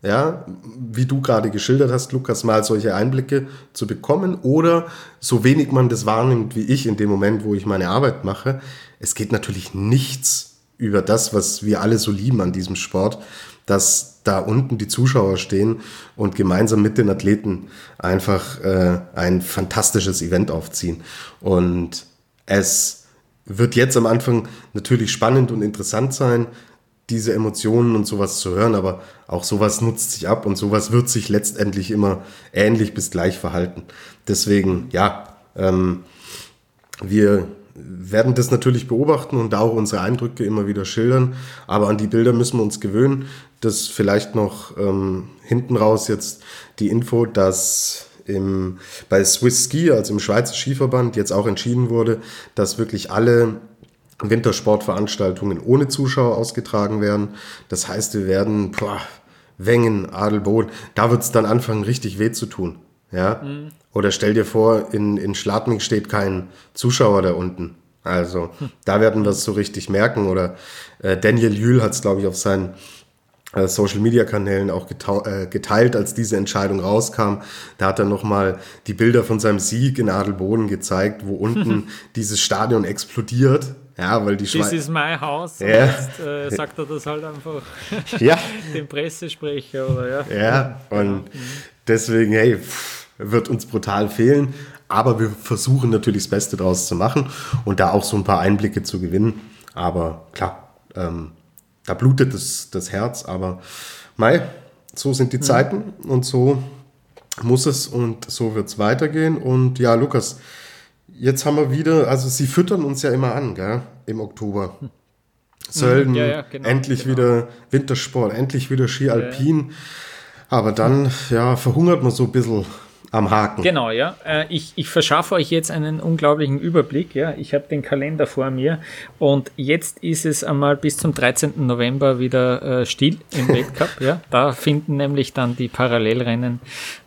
ja, wie du gerade geschildert hast, Lukas, mal solche Einblicke zu bekommen oder so wenig man das wahrnimmt wie ich in dem Moment, wo ich meine Arbeit mache. Es geht natürlich nichts über das, was wir alle so lieben an diesem Sport, dass da unten die Zuschauer stehen und gemeinsam mit den Athleten einfach äh, ein fantastisches Event aufziehen. Und es wird jetzt am Anfang natürlich spannend und interessant sein, diese Emotionen und sowas zu hören, aber auch sowas nutzt sich ab und sowas wird sich letztendlich immer ähnlich bis gleich verhalten. Deswegen, ja, ähm, wir werden das natürlich beobachten und auch unsere Eindrücke immer wieder schildern, aber an die Bilder müssen wir uns gewöhnen. Das vielleicht noch ähm, hinten raus jetzt die Info, dass im, bei Swiss Ski, also im Schweizer Skiverband, jetzt auch entschieden wurde, dass wirklich alle Wintersportveranstaltungen ohne Zuschauer ausgetragen werden. Das heißt, wir werden boah, Wengen, Adelboden, da wird es dann anfangen, richtig weh zu tun. Ja? Mhm. Oder stell dir vor, in, in Schladming steht kein Zuschauer da unten. Also, hm. da werden wir es so richtig merken. Oder äh, Daniel Jühl hat es, glaube ich, auf seinen äh, Social Media Kanälen auch äh, geteilt, als diese Entscheidung rauskam. Da hat er nochmal die Bilder von seinem Sieg in Adelboden gezeigt, wo unten (laughs) dieses Stadion explodiert ja, weil die Schweiz. This is my house. Ja. Jetzt äh, sagt er das halt einfach ja. (laughs) dem Pressesprecher, oder ja. Ja, und deswegen, hey, wird uns brutal fehlen. Aber wir versuchen natürlich das Beste draus zu machen und da auch so ein paar Einblicke zu gewinnen. Aber klar, ähm, da blutet das, das Herz, aber Mai, so sind die mhm. Zeiten und so muss es und so wird es weitergehen. Und ja, Lukas, jetzt haben wir wieder, also sie füttern uns ja immer an, gell, im Oktober. Sölden, ja, ja, genau, endlich genau. wieder Wintersport, endlich wieder Ski Alpin. Aber dann, ja, verhungert man so ein bisschen am Haken. Genau, ja. Äh, ich, ich verschaffe euch jetzt einen unglaublichen Überblick. Ja. Ich habe den Kalender vor mir und jetzt ist es einmal bis zum 13. November wieder äh, still im (laughs) Weltcup. ja. Da finden nämlich dann die Parallelrennen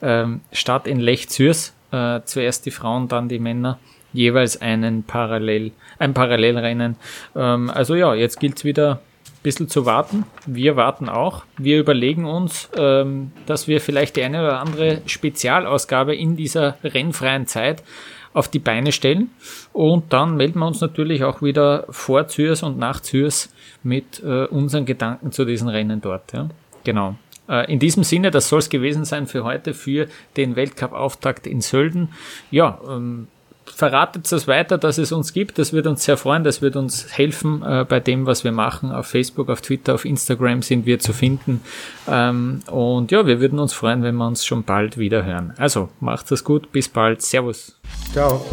ähm, statt in Lech Zürs. Äh, zuerst die Frauen, dann die Männer jeweils einen Parallel, ein Parallelrennen. Ähm, also ja, jetzt gilt es wieder ein bisschen zu warten. Wir warten auch. Wir überlegen uns, ähm, dass wir vielleicht die eine oder andere Spezialausgabe in dieser rennfreien Zeit auf die Beine stellen. Und dann melden wir uns natürlich auch wieder vor Zürs und nach Zürs mit äh, unseren Gedanken zu diesen Rennen dort. Ja. Genau. Äh, in diesem Sinne, das soll es gewesen sein für heute, für den Weltcup-Auftakt in Sölden. Ja, ähm, verratet es weiter, dass es uns gibt. Das wird uns sehr freuen, das wird uns helfen äh, bei dem, was wir machen. Auf Facebook, auf Twitter, auf Instagram sind wir zu finden. Ähm, und ja, wir würden uns freuen, wenn wir uns schon bald wieder hören. Also, macht es gut, bis bald. Servus. Ciao.